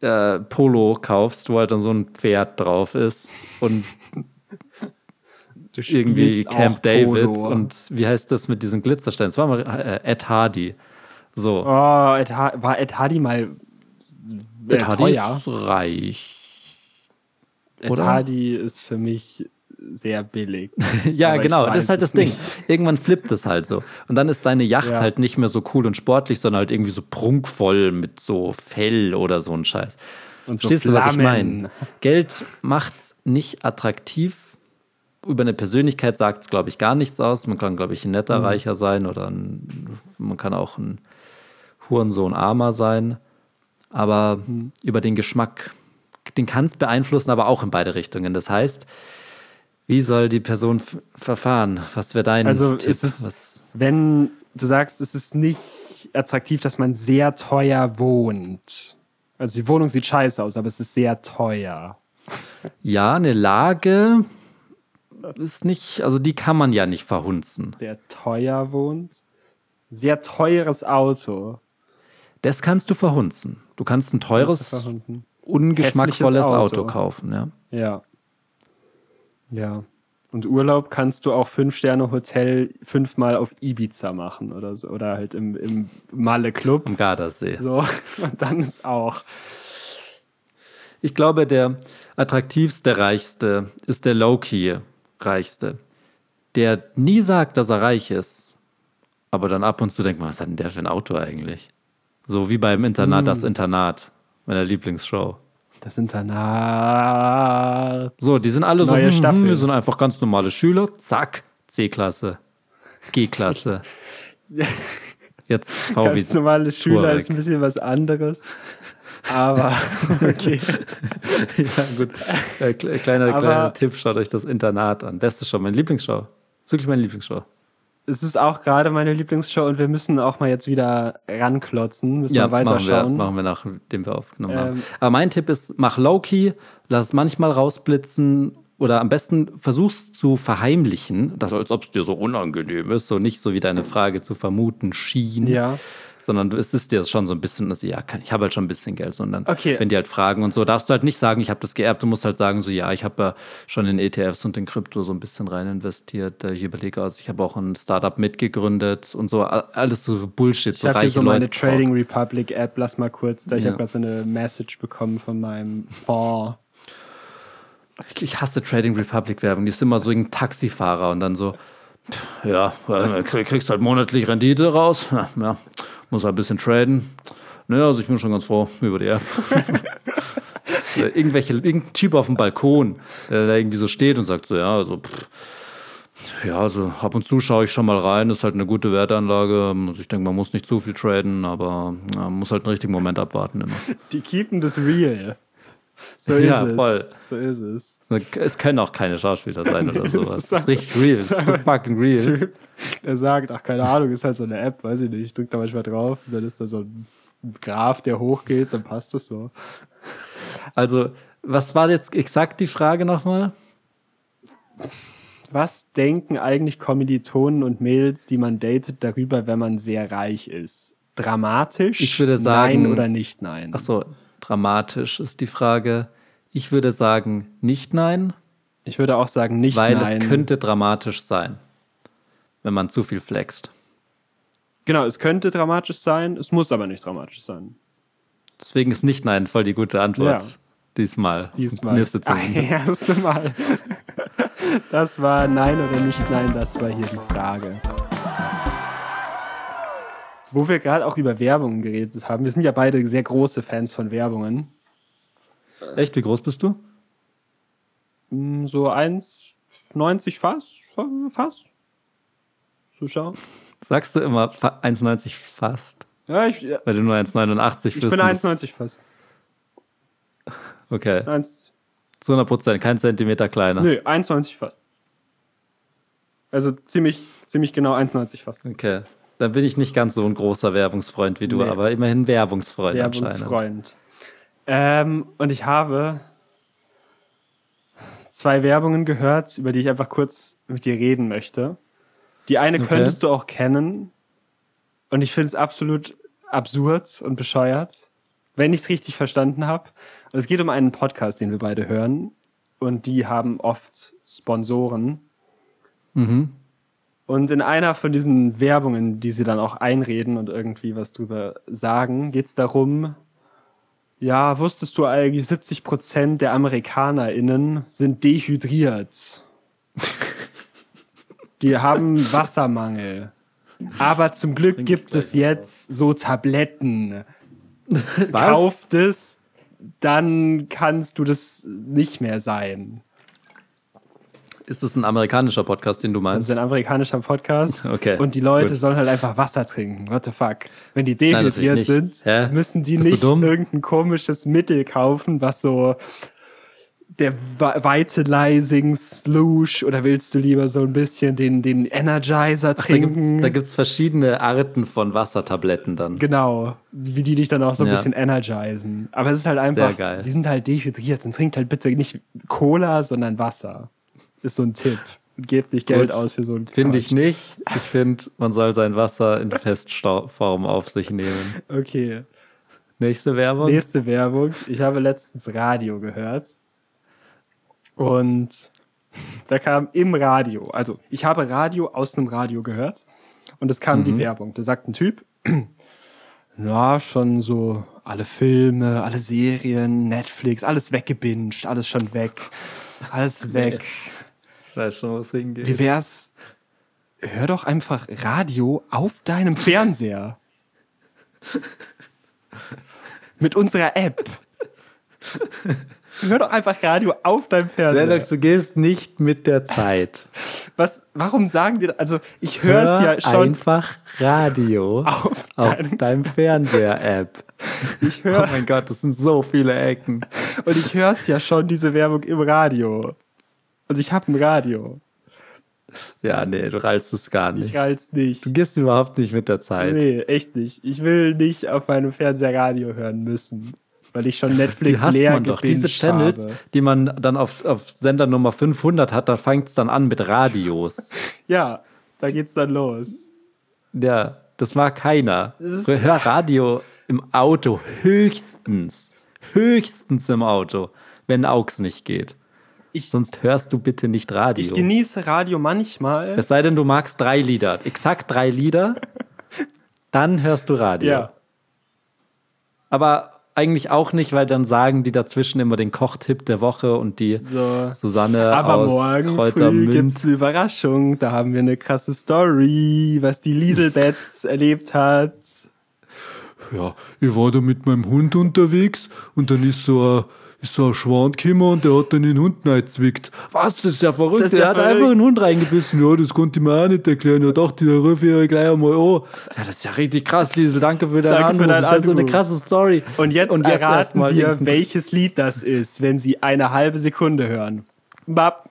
äh, Polo kaufst, wo halt dann so ein Pferd drauf ist und irgendwie Camp David und wie heißt das mit diesen Glitzersteinen? Das war mal äh, Ed Hardy. So. Oh, Ed war Ed Hardy mal äh, Ed Hardy teuer? ist reich. Ed oder? Hardy ist für mich sehr billig. Ja, Aber genau, das ist halt das Ding. nicht. Irgendwann flippt es halt so. Und dann ist deine Yacht Ja. halt nicht mehr so cool und sportlich, sondern halt irgendwie so prunkvoll mit so Fell oder so ein Scheiß. Und so Verstehst du, was ich Flammen. meine? Geld macht nicht attraktiv. Über eine Persönlichkeit sagt es, glaube ich, gar nichts aus. Man kann, glaube ich, ein netter Mhm. Reicher sein oder ein, man kann auch ein Hurensohn Armer sein. Aber Mhm. über den Geschmack, den kannst beeinflussen, aber auch in beide Richtungen. Das heißt, wie soll die Person verfahren? Was wäre dein Also Tipp? ist es, Was, wenn du sagst, es ist nicht attraktiv, dass man sehr teuer wohnt. Also die Wohnung sieht scheiße aus, aber es ist sehr teuer. ja, eine Lage ist nicht, also die kann man ja nicht verhunzen. Sehr teuer wohnt. Sehr teures Auto. Das kannst du verhunzen. Du kannst ein teures, ungeschmackvolles Auto. Auto. kaufen. Ja. Ja. Ja. Und Urlaub kannst du auch Fünf-Sterne-Hotel fünfmal auf Ibiza machen oder so. Oder halt im, im Malle-Club. Am Gardasee. So. Und dann ist auch. Ich glaube, der attraktivste, reichste ist der Low-Key reichste. Der nie sagt, dass er reich ist, aber dann ab und zu denkt man, was hat denn der für ein Auto eigentlich? So wie beim Internat, Mm. das Internat, meiner Lieblingsshow. Das Internat. So, die sind alle Neue so, hm, Staffel. hm, wir sind einfach ganz normale Schüler. Zack, C-Klasse, G-Klasse. Jetzt VW Ganz normale Schüler Touareg. ist ein bisschen was anderes. Aber okay. ja, gut. Äh, kle- kleiner, Aber- kleiner Tipp, schaut euch das Internat an. Beste Show, meine Lieblingsshow. Ist wirklich meine Lieblingsshow. Es ist auch gerade meine Lieblingsshow und wir müssen auch mal jetzt wieder ranklotzen, müssen wir machen wir, weiterschauen. machen wir nachdem wir aufgenommen haben. Ähm. Aber mein Tipp ist, mach Low-Key, lass es manchmal rausblitzen oder am besten versuch's zu verheimlichen, das als ob es dir so unangenehm ist, so nicht so wie deine Frage zu vermuten schien, Ja. Sondern es ist dir schon so ein bisschen, also ja, kann, ich habe halt schon ein bisschen Geld, sondern Okay. wenn die halt fragen und so, darfst du halt nicht sagen, ich habe das geerbt, du musst halt sagen, so ja, ich habe ja schon in ETFs und in Krypto so ein bisschen rein investiert, Äh, ich überlege aus, ich habe auch ein Startup mitgegründet und so, alles so Bullshit, Ich so habe hier so meine Leute. Trading Republic App, lass mal kurz, da ich Ja. habe gerade so eine Message bekommen von meinem Fonds. Ich- hasse Trading Republic Werbung. Die ist immer so ein Taxifahrer und dann so, ja, äh, krieg- kriegst halt monatlich Rendite raus. Ja, ja, muss halt ein bisschen traden. Naja, also ich bin schon ganz froh über die App. Oder Irgendwelche, irgendein Typ auf dem Balkon, der da irgendwie so steht und sagt so, ja, also, pff, ja, also ab und zu schaue ich schon mal rein, ist halt eine gute Wertanlage. Also ich denke, man muss nicht zu viel traden, aber ja, man muss halt einen richtigen Moment abwarten immer. Die keepen das real. So Ja, ist es. voll. So ist es. Es können auch keine Schauspieler sein oder Das sowas. ist Das ist richtig real. Das ist so fucking real. Typ, der sagt, ach, keine Ahnung, ist halt so eine App, weiß ich nicht. Ich drücke da manchmal drauf und dann ist da so ein Graph, der hochgeht, dann passt das so. Also, was war jetzt exakt die Frage nochmal? Was denken eigentlich Kommilitonen und Mädels, die man datet, darüber, wenn man sehr reich ist? Dramatisch? Ich würde sagen- Nein oder nicht nein? Ach so, dramatisch ist die Frage. Ich würde sagen, nicht nein, Ich würde auch sagen nicht weil nein. es könnte dramatisch sein, wenn man zu viel flext. Genau, es könnte dramatisch sein, es muss aber nicht dramatisch sein. Deswegen ist nicht nein voll die gute Antwort. Ja. Diesmal. Diesmal. Das erste Mal. Das war nein oder nicht nein, das war hier die Frage. Wo wir gerade auch über Werbungen geredet haben, wir sind ja beide sehr große Fans von Werbungen. Echt, wie groß bist du? Hm, So 1,90 fast, fast. Zuschauer. Sagst du immer fa- 1,90 fast, Ja, ich, ja, weil du nur 1,89 bist. ich bin und das- 1,90 fast. Okay, 1, zu 100 Prozent, kein Zentimeter kleiner. nö, 1,90 fast. Also ziemlich, ziemlich genau 1,90 fast. Okay, dann bin ich nicht ganz so ein großer Werbungsfreund wie du, Nee. aber immerhin Werbungsfreund anscheinend. Werbungsfreund. Ähm, und ich habe zwei Werbungen gehört, über die ich einfach kurz mit dir reden möchte. Die eine Okay. könntest du auch kennen. Und ich finde es absolut absurd und bescheuert, wenn ich es richtig verstanden habe. Und es geht um einen Podcast, den wir beide hören. Und die haben oft Sponsoren. Und in einer von diesen Werbungen, die sie dann auch einreden und irgendwie was drüber sagen, geht es darum, ja, wusstest du eigentlich, 70 Prozent der AmerikanerInnen sind dehydriert. Die haben Wassermangel. Aber zum Glück gibt es jetzt so Tabletten. Kauft es, dann kannst du das nicht mehr sein. Ist das ein amerikanischer Podcast, den du Das meinst? ist ein amerikanischer Podcast. Okay, Und die Leute gut. sollen halt einfach Wasser trinken. What the fuck? Wenn die dehydriert sind, Hä? müssen die Bist nicht irgendein komisches Mittel kaufen, was so der Vitalizing Slush oder willst du lieber so ein bisschen den, den Energizer trinken? da gibt's verschiedene Arten von Wassertabletten dann. Genau, wie die dich dann auch so ein Ja. bisschen energisen. Aber es ist halt einfach, Sehr geil. die sind halt dehydriert. Dann trinkt halt bitte nicht Cola, sondern Wasser. Ist so ein Tipp. Gebt nicht Geld Gut. aus für so ein Finde ich nicht. Ich finde, man soll sein Wasser in Festform auf sich nehmen. Okay. Nächste Werbung. Nächste Werbung. Ich habe letztens Radio gehört. Und da kam im Radio, also ich habe Radio aus einem Radio gehört. Und es kam die Werbung. Da sagt ein Typ, ja, schon so alle Filme, alle Serien, Netflix, alles weggebinged, alles schon weg. Alles weg. Ich weiß schon, was hingeht. Wie wär's? Hör doch einfach Radio auf deinem Fernseher. Mit unserer App. Hör doch einfach Radio auf deinem Fernseher. Lennox, du gehst nicht mit der Zeit. Was, warum sagen die, also ich höre es ja schon, einfach Radio Auf auf deinem- deinem Fernseher-App. ich Oh höre, mein Gott, das sind so viele Ecken. und ich höre es ja schon, diese Werbung im Radio. Also ich habe ein Radio. Ja, nee, du reißt es gar nicht. Ich rall's nicht. Du gehst überhaupt nicht mit der Zeit. Nee, echt nicht. Ich will nicht auf meinem Fernseher Radio hören müssen, weil ich schon Die Netflix hasst leer man doch. Diese Channels, habe. die man dann auf, auf Sender Nummer 500 hat, da fängt es dann an mit Radios. Ja, da geht's dann los. Ja, das mag keiner. Das Hör Radio im Auto höchstens. Höchstens im Auto, wenn AUX nicht geht. Ich- Sonst hörst du bitte nicht Ich Radio. genieße Radio manchmal. Es sei denn, du magst drei Lieder. Exakt drei Lieder. Dann hörst du Radio. ja. Aber eigentlich auch nicht, weil dann sagen die dazwischen immer den Kochtipp der Woche und die So. Susanne Aber aus morgen früh Kräutermünd. gibt's eine Überraschung. Da haben wir eine krasse Story, was die Lieselbeth erlebt hat. Ja, ich war da mit meinem Hund unterwegs und dann ist so ein, ist so ein Schwan gekommen und der hat dann den Hund reingezwickt. Was, das ist ja verrückt. Das ist der ja hat verrückt. einfach einen Hund reingebissen. Ja, das konnte ich mir auch nicht erklären. Ja, dachte ich, da rufe ich ja gleich einmal an. Ja, das ist ja richtig krass, Liesel. Danke für deinen Danke Anruf. für deinen das ist ja so eine krasse Story. Und jetzt, erst erraten mal wir, irgendein- welches Lied das ist, wenn Sie eine halbe Sekunde hören. Bap.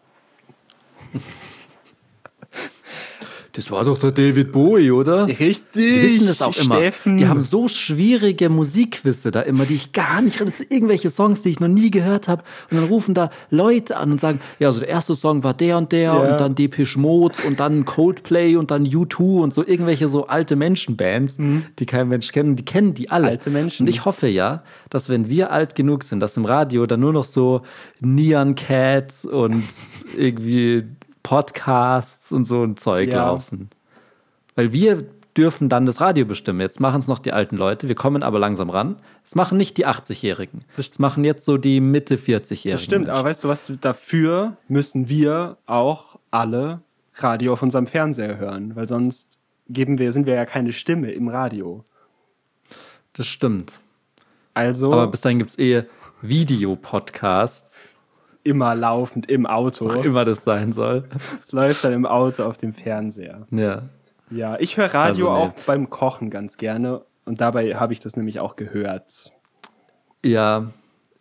Das war doch der David Bowie, oder? Richtig. Die wissen das auch immer. Steffen. Die haben so schwierige Musikquizze da immer, die ich gar nicht, das sind irgendwelche Songs, die ich noch nie gehört habe. Und dann rufen da Leute an und sagen, ja, also der erste Song war der und der Ja. und dann Depeche Mode und dann Coldplay und dann U2 und so irgendwelche so alte Menschenbands, die kein Mensch kennt. Die kennen die alle. Mhm. Alte Menschen. Und ich hoffe ja, dass wenn wir alt genug sind, dass im Radio dann nur noch so Neon Cats und irgendwie Podcasts und so ein Zeug Ja. laufen. Weil wir dürfen dann das Radio bestimmen. Jetzt machen es noch die alten Leute, wir kommen aber langsam ran. Das machen nicht die 80-Jährigen. Das machen jetzt so die Mitte 40-Jährigen. Das stimmt, aber weißt du was, dafür müssen wir auch alle Radio auf unserem Fernseher hören, weil sonst geben wir, sind wir ja keine Stimme im Radio. Das stimmt. Also Aber bis dahin gibt es eh Videopodcasts, immer laufend im Auto. wo immer das sein soll. Es läuft dann im Auto auf dem Fernseher. Ja. Ja, ich höre Radio Also, nee. auch beim Kochen ganz gerne und dabei habe ich das nämlich auch gehört. Ja,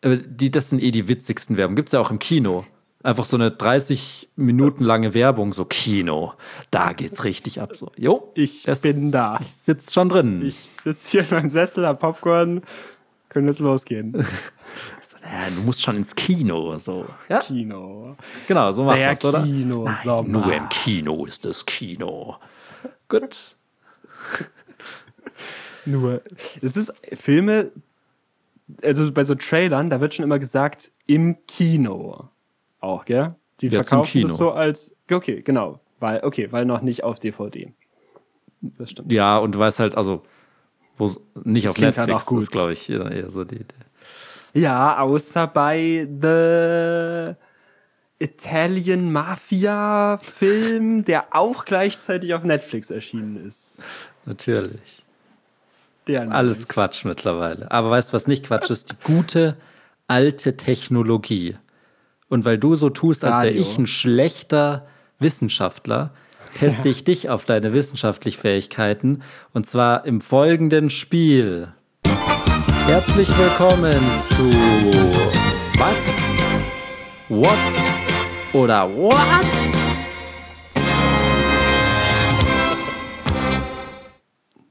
aber die, das sind eh die witzigsten Werbung. Gibt es ja auch im Kino. Einfach so eine 30 Minuten lange Werbung, so Kino. Da geht's richtig ab. So, jo, Ich bin da. Ich sitze schon drin. Ich sitze hier in meinem Sessel, hab Popcorn, können jetzt losgehen. ja, du musst schon ins Kino. So. Ja, Kino. genau, so macht man's, oder? Kino Nein, nur im Kino ist das Kino. Gut. Nur, es ist Filme, also bei so Trailern, da wird schon immer gesagt, im Kino. Auch, gell? Die zum verkaufen Kino. das so als, okay, genau. Weil, okay, weil noch nicht auf DVD. Das stimmt. Ja, und du weißt halt, also, wo nicht das auf Netflix halt auch gut. ist, glaube ich, eher so die. Ja, außer bei The Italian Mafia Film, der auch gleichzeitig auf Netflix erschienen ist. Natürlich. Der ist alles Quatsch mittlerweile. Aber weißt du, was nicht Quatsch ist? Die gute alte Technologie. Und weil du so tust, als wäre ich ein schlechter Wissenschaftler, teste ich dich auf deine wissenschaftlichen Fähigkeiten. Und zwar im folgenden Spiel. Herzlich willkommen zu Was? What? Oder What?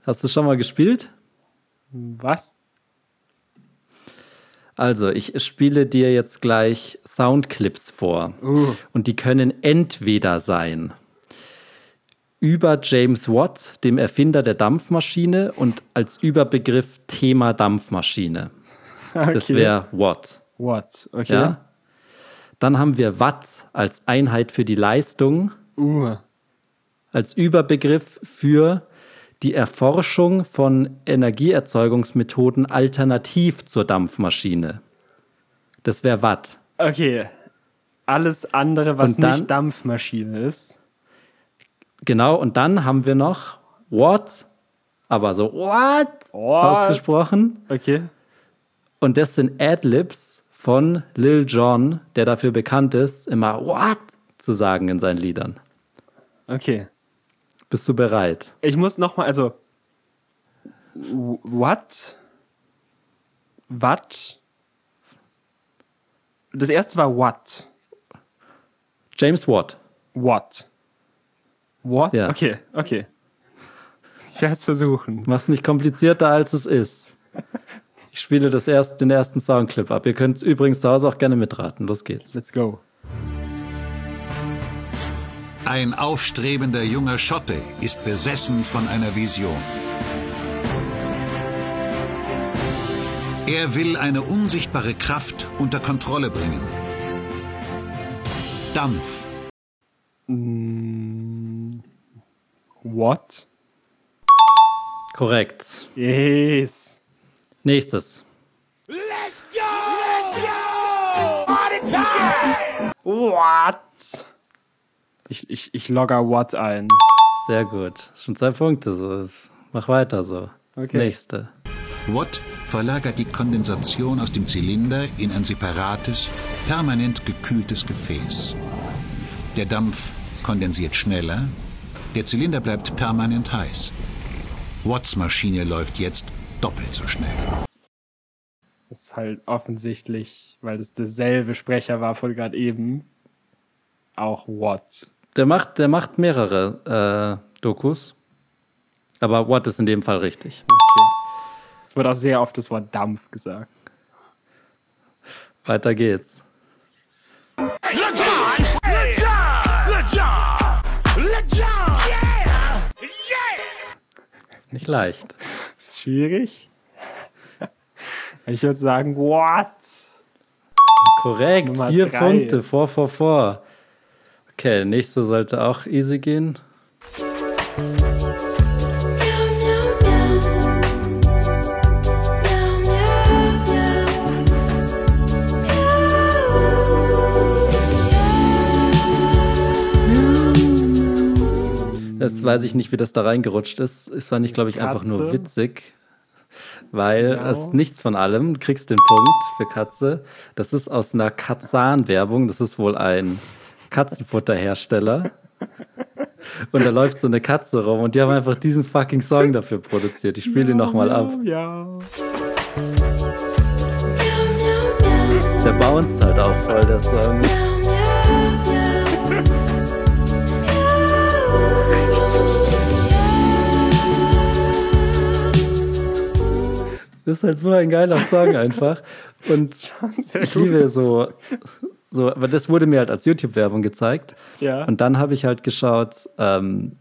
Hast du schon mal gespielt? Was? Also, ich spiele dir jetzt gleich Soundclips vor. Uh. Und die können entweder sein über James Watt, dem Erfinder der Dampfmaschine, und als Überbegriff Thema Dampfmaschine. Okay. Das wäre Watt. Watt, okay. Ja? Dann haben wir Watt als Einheit für die Leistung. Uh. Als Überbegriff für die Erforschung von Energieerzeugungsmethoden alternativ zur Dampfmaschine. Das wäre Watt. Okay. Alles andere, was dann, nicht Dampfmaschine ist. Genau, und dann haben wir noch What, aber so What, what? ausgesprochen. Okay. Und das sind Adlibs von Lil Jon, der dafür bekannt ist, immer What zu sagen in seinen Liedern. Okay. Bist du bereit? Ich muss noch mal, also What? What? Das erste war What. James Watt. What. What? Ja. Okay, okay. Ich werde es versuchen. Mach's nicht komplizierter, als es ist. Ich spiele das erst, den ersten Soundclip ab. Ihr könnt übrigens zu Hause auch gerne mitraten. Los geht's. Let's go. Ein aufstrebender junger Schotte ist besessen von einer Vision. Er will eine unsichtbare Kraft unter Kontrolle bringen. Dampf. Mm, what? Korrekt. Yes. Nächstes. Let's go! Let's go! Party time! What? Ich, ich, ich logge What ein. Sehr gut. Schon zwei Punkte. So. Mach weiter so. Das okay. nächste. Watt verlagert die Kondensation aus dem Zylinder in ein separates, permanent gekühltes Gefäß. Der Dampf kondensiert schneller, der Zylinder bleibt permanent heiß. Watts Maschine läuft jetzt doppelt so schnell. Das ist halt offensichtlich, weil es derselbe Sprecher war von gerade eben, auch Watt. Der macht, der macht mehrere äh, Dokus, aber Watt ist in dem Fall richtig. Okay. Es wird auch sehr oft das Wort Dampf gesagt. Weiter geht's. Nicht leicht. Ist schwierig. Ich würde sagen, what? Korrekt, Nummer vier drei. Punkte, vor, vor, vor. Okay, nächste sollte auch easy gehen. Weiß ich nicht, wie das da reingerutscht ist. Es war nicht, glaube ich, einfach nur witzig. Weil genau. es nichts von allem. Du kriegst den Punkt für Katze. Das ist aus einer Katzan-Werbung. Das ist wohl ein Katzenfutterhersteller. Und da läuft so eine Katze rum und die haben einfach diesen fucking Song dafür produziert. Ich spiele den nochmal ab. Ja. Der bounced halt auch voll, der Song. Das ist halt so ein geiler Song einfach. Und ich liebe so, so, aber das wurde mir halt als YouTube-Werbung gezeigt. Ja. Und dann habe ich halt geschaut, ähm,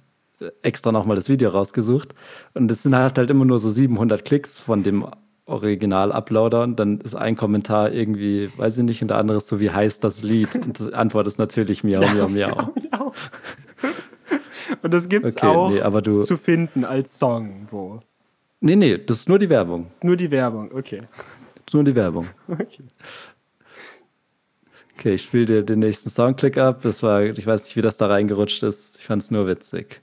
extra nochmal das Video rausgesucht. Und es sind halt, halt immer nur so 700 Klicks von dem Original-Uploader. Und dann ist ein Kommentar irgendwie, weiß ich nicht, und der andere ist so, wie heißt das Lied? Und die Antwort ist natürlich miau, miau, miau. Und das gibt's Okay, auch nee, zu finden als Song. Wo? Nee, nee, das ist nur die Werbung. Das ist nur die Werbung, okay. Das ist nur die Werbung. okay. Okay, ich spiele dir den nächsten Soundclick ab. Das war, ich weiß nicht, wie das da reingerutscht ist. Ich fand es nur witzig.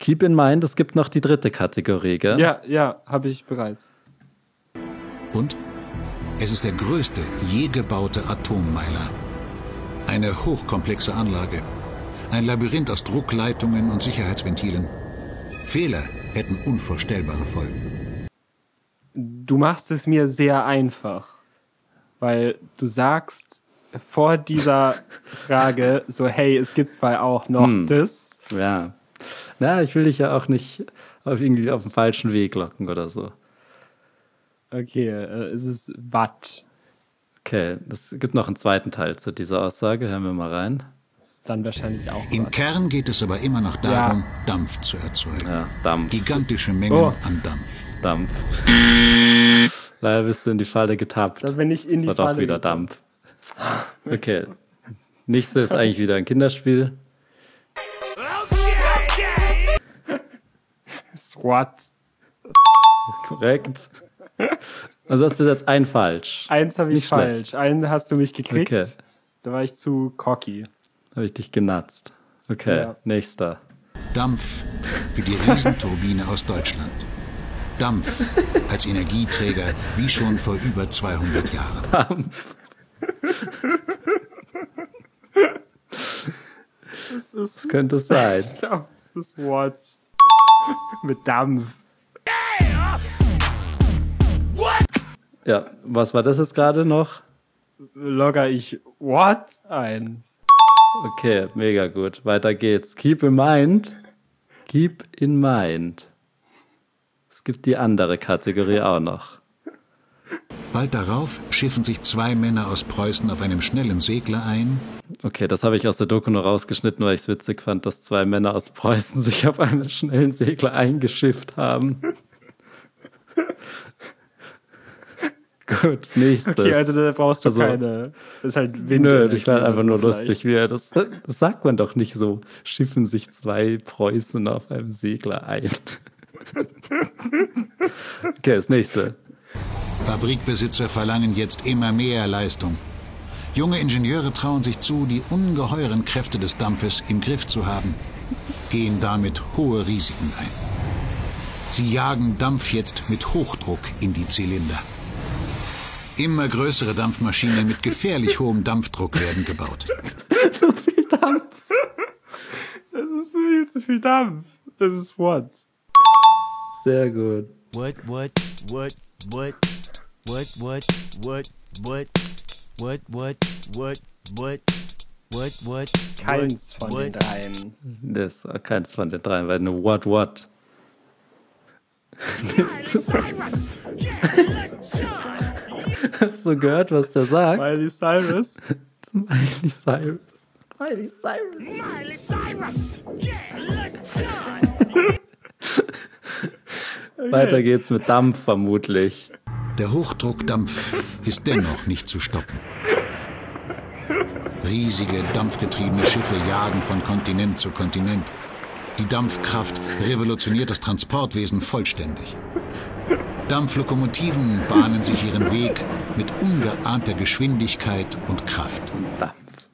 Keep in mind, es gibt noch die dritte Kategorie, gell? Ja, ja, habe ich bereits. Und es ist der größte je gebaute Atommeiler. Eine hochkomplexe Anlage. Ein Labyrinth aus Druckleitungen und Sicherheitsventilen. Fehler hätten unvorstellbare Folgen. Du machst es mir sehr einfach, weil du sagst vor dieser Frage so, hey, es gibt weil auch noch Hm. das. Ja. Na, ich will dich ja auch nicht auf irgendwie auf den falschen Weg locken oder so. Okay, äh, es ist Watt. Okay, es gibt noch einen zweiten Teil zu dieser Aussage. Hören wir mal rein. Dann wahrscheinlich auch Im Watt. Kern geht es aber immer noch darum, Dampf zu erzeugen. Ja, Dampf. Gigantische Mengen Oh. an Dampf. Dampf. Leider bist du in die Falle getappt. Da bin ich in die War doch Falle wieder gekommen. Dampf. Okay. Nächste ist eigentlich wieder ein Kinderspiel. Squat. Korrekt. Also hast bis jetzt ein falsch. Eins habe ich nicht falsch. Einen hast du mich gekriegt. Okay. Da war ich zu cocky. Habe ich dich genatzt. Okay, Ja. nächster. Dampf für die Riesenturbine aus Deutschland. Dampf als Energieträger wie schon vor über 200 Jahren. Das ist, Das könnte es sein. ich glaube, das ist Wort mit Dampf. Ja, was war das jetzt gerade noch? Logger ich What ein. Okay, mega gut. Weiter geht's. Keep in mind. Keep in mind. Es gibt die andere Kategorie auch noch. Bald darauf schiffen sich zwei Männer aus Preußen auf einem schnellen Segler ein, Okay, das habe ich aus der Doku nur rausgeschnitten, weil ich es witzig fand, dass zwei Männer aus Preußen sich auf einen schnellen Segler eingeschifft haben. Gut, nächstes. Okay, also da brauchst du Also- keine. Das ist halt Wind. Nö, ich fand einfach nur vielleicht. lustig, wie er das, das sagt man doch nicht so. Schiffen sich zwei Preußen auf einem Segler ein. okay, das nächste. Fabrikbesitzer verlangen jetzt immer mehr Leistung. Junge Ingenieure trauen sich zu, die ungeheuren Kräfte des Dampfes im Griff zu haben, gehen damit hohe Risiken ein. Sie jagen Dampf jetzt mit Hochdruck in die Zylinder. Immer größere Dampfmaschinen mit gefährlich hohem Dampfdruck werden gebaut. Das ist viel zu viel Dampf. Das ist What. Sehr gut. What, what, what, what, what, what, what, what, what, what, what, what, what, what, Keins von what, den dreien. Das ist keins von den dreien, weil nur What What. Hast du gehört, was der sagt? Miley Cyrus. Miley Cyrus. Miley Cyrus. Weiter geht's mit Dampf vermutlich. Der Hochdruckdampf ist dennoch nicht zu stoppen. Riesige dampfgetriebene Schiffe jagen von Kontinent zu Kontinent. Die Dampfkraft revolutioniert das Transportwesen vollständig. Dampflokomotiven bahnen sich ihren Weg mit ungeahnter Geschwindigkeit und Kraft. Dampf.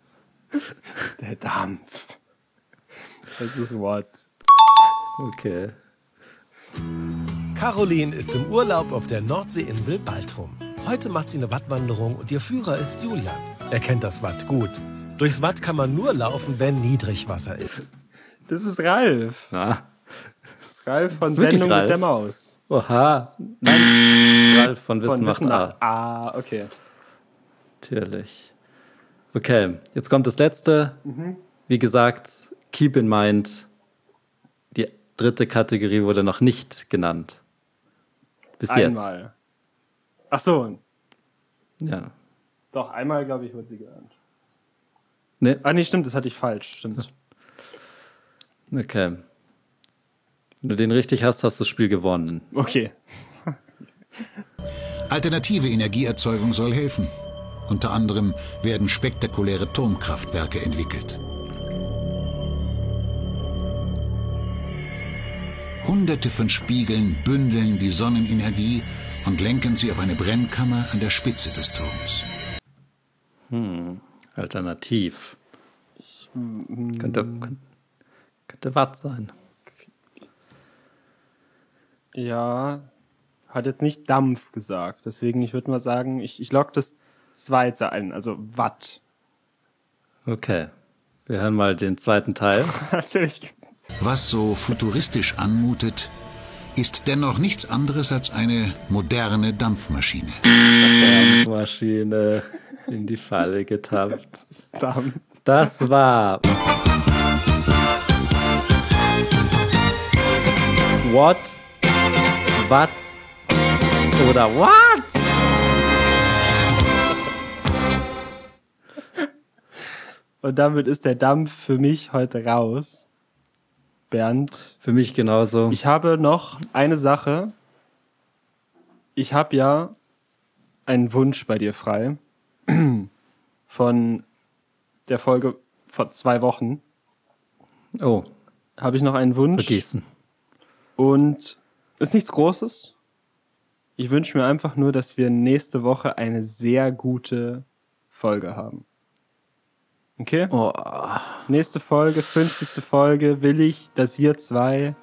Der Dampf. Das ist What. Okay. Caroline ist im Urlaub auf der Nordseeinsel Baltrum. Heute macht sie eine Wattwanderung und ihr Führer ist Julian. Er kennt das Watt gut. Durchs Watt kann man nur laufen, wenn Niedrigwasser ist. Das ist Ralf. Ah. Ralf von Sendung mit Ralf. der Maus. Oha. Nein. Ralf von Wissen Von macht Wissen A. macht Ah, okay. Natürlich. Okay, jetzt kommt das letzte. Wie gesagt, keep in mind, die dritte Kategorie wurde noch nicht genannt. Bis Einmal. Ach so. jetzt. Ja. Doch, einmal, glaube ich, wurde sie genannt. Ne, Ah, nee, stimmt, das hatte ich falsch. Stimmt. okay. Wenn du den richtig hast, hast du das Spiel gewonnen. Okay. Alternative Energieerzeugung soll helfen. Unter anderem werden spektakuläre Turmkraftwerke entwickelt. Hunderte von Spiegeln bündeln die Sonnenenergie und lenken sie auf eine Brennkammer an der Spitze des Turms. Alternativ. Könnte, könnte, könnte Watt sein. Ja, hat jetzt nicht Dampf gesagt. Deswegen, ich würde mal sagen, ich, ich log das zweite ein, also Watt. Okay. Wir hören mal den zweiten Teil. Natürlich. Was so futuristisch anmutet, ist dennoch nichts anderes als eine moderne Dampfmaschine. Maschine in die Falle getappt. Dampf. Das war. What? What? Oder what? Und damit ist der Dampf für mich heute raus. Bernd, Für mich genauso. ich habe noch eine Sache. Ich habe ja einen Wunsch bei dir frei. Von der Folge vor zwei Wochen oh, habe ich noch einen Wunsch. vergessen. Und ist nichts Großes. Ich wünsche mir einfach nur, dass wir nächste Woche eine sehr gute Folge haben. Okay? Oh, Nächste Folge, 50. Folge, will ich, dass wir zwei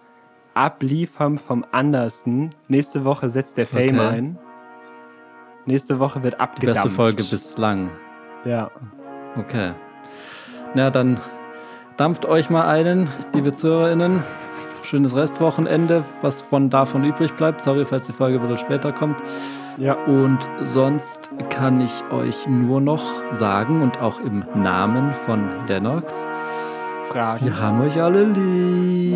abliefern vom Andersten. Nächste Woche setzt der Fame Okay. ein. Nächste Woche wird die abgedampft. beste Folge bislang. Ja. Okay. Na, dann dampft euch mal einen, liebe ZuhörerInnen. Schönes Restwochenende, was von davon übrig bleibt. Sorry, falls die Folge ein bisschen später kommt. Ja. Und sonst kann ich euch nur noch sagen und auch im Namen von Lennox, Fragen. wir haben euch alle lieb.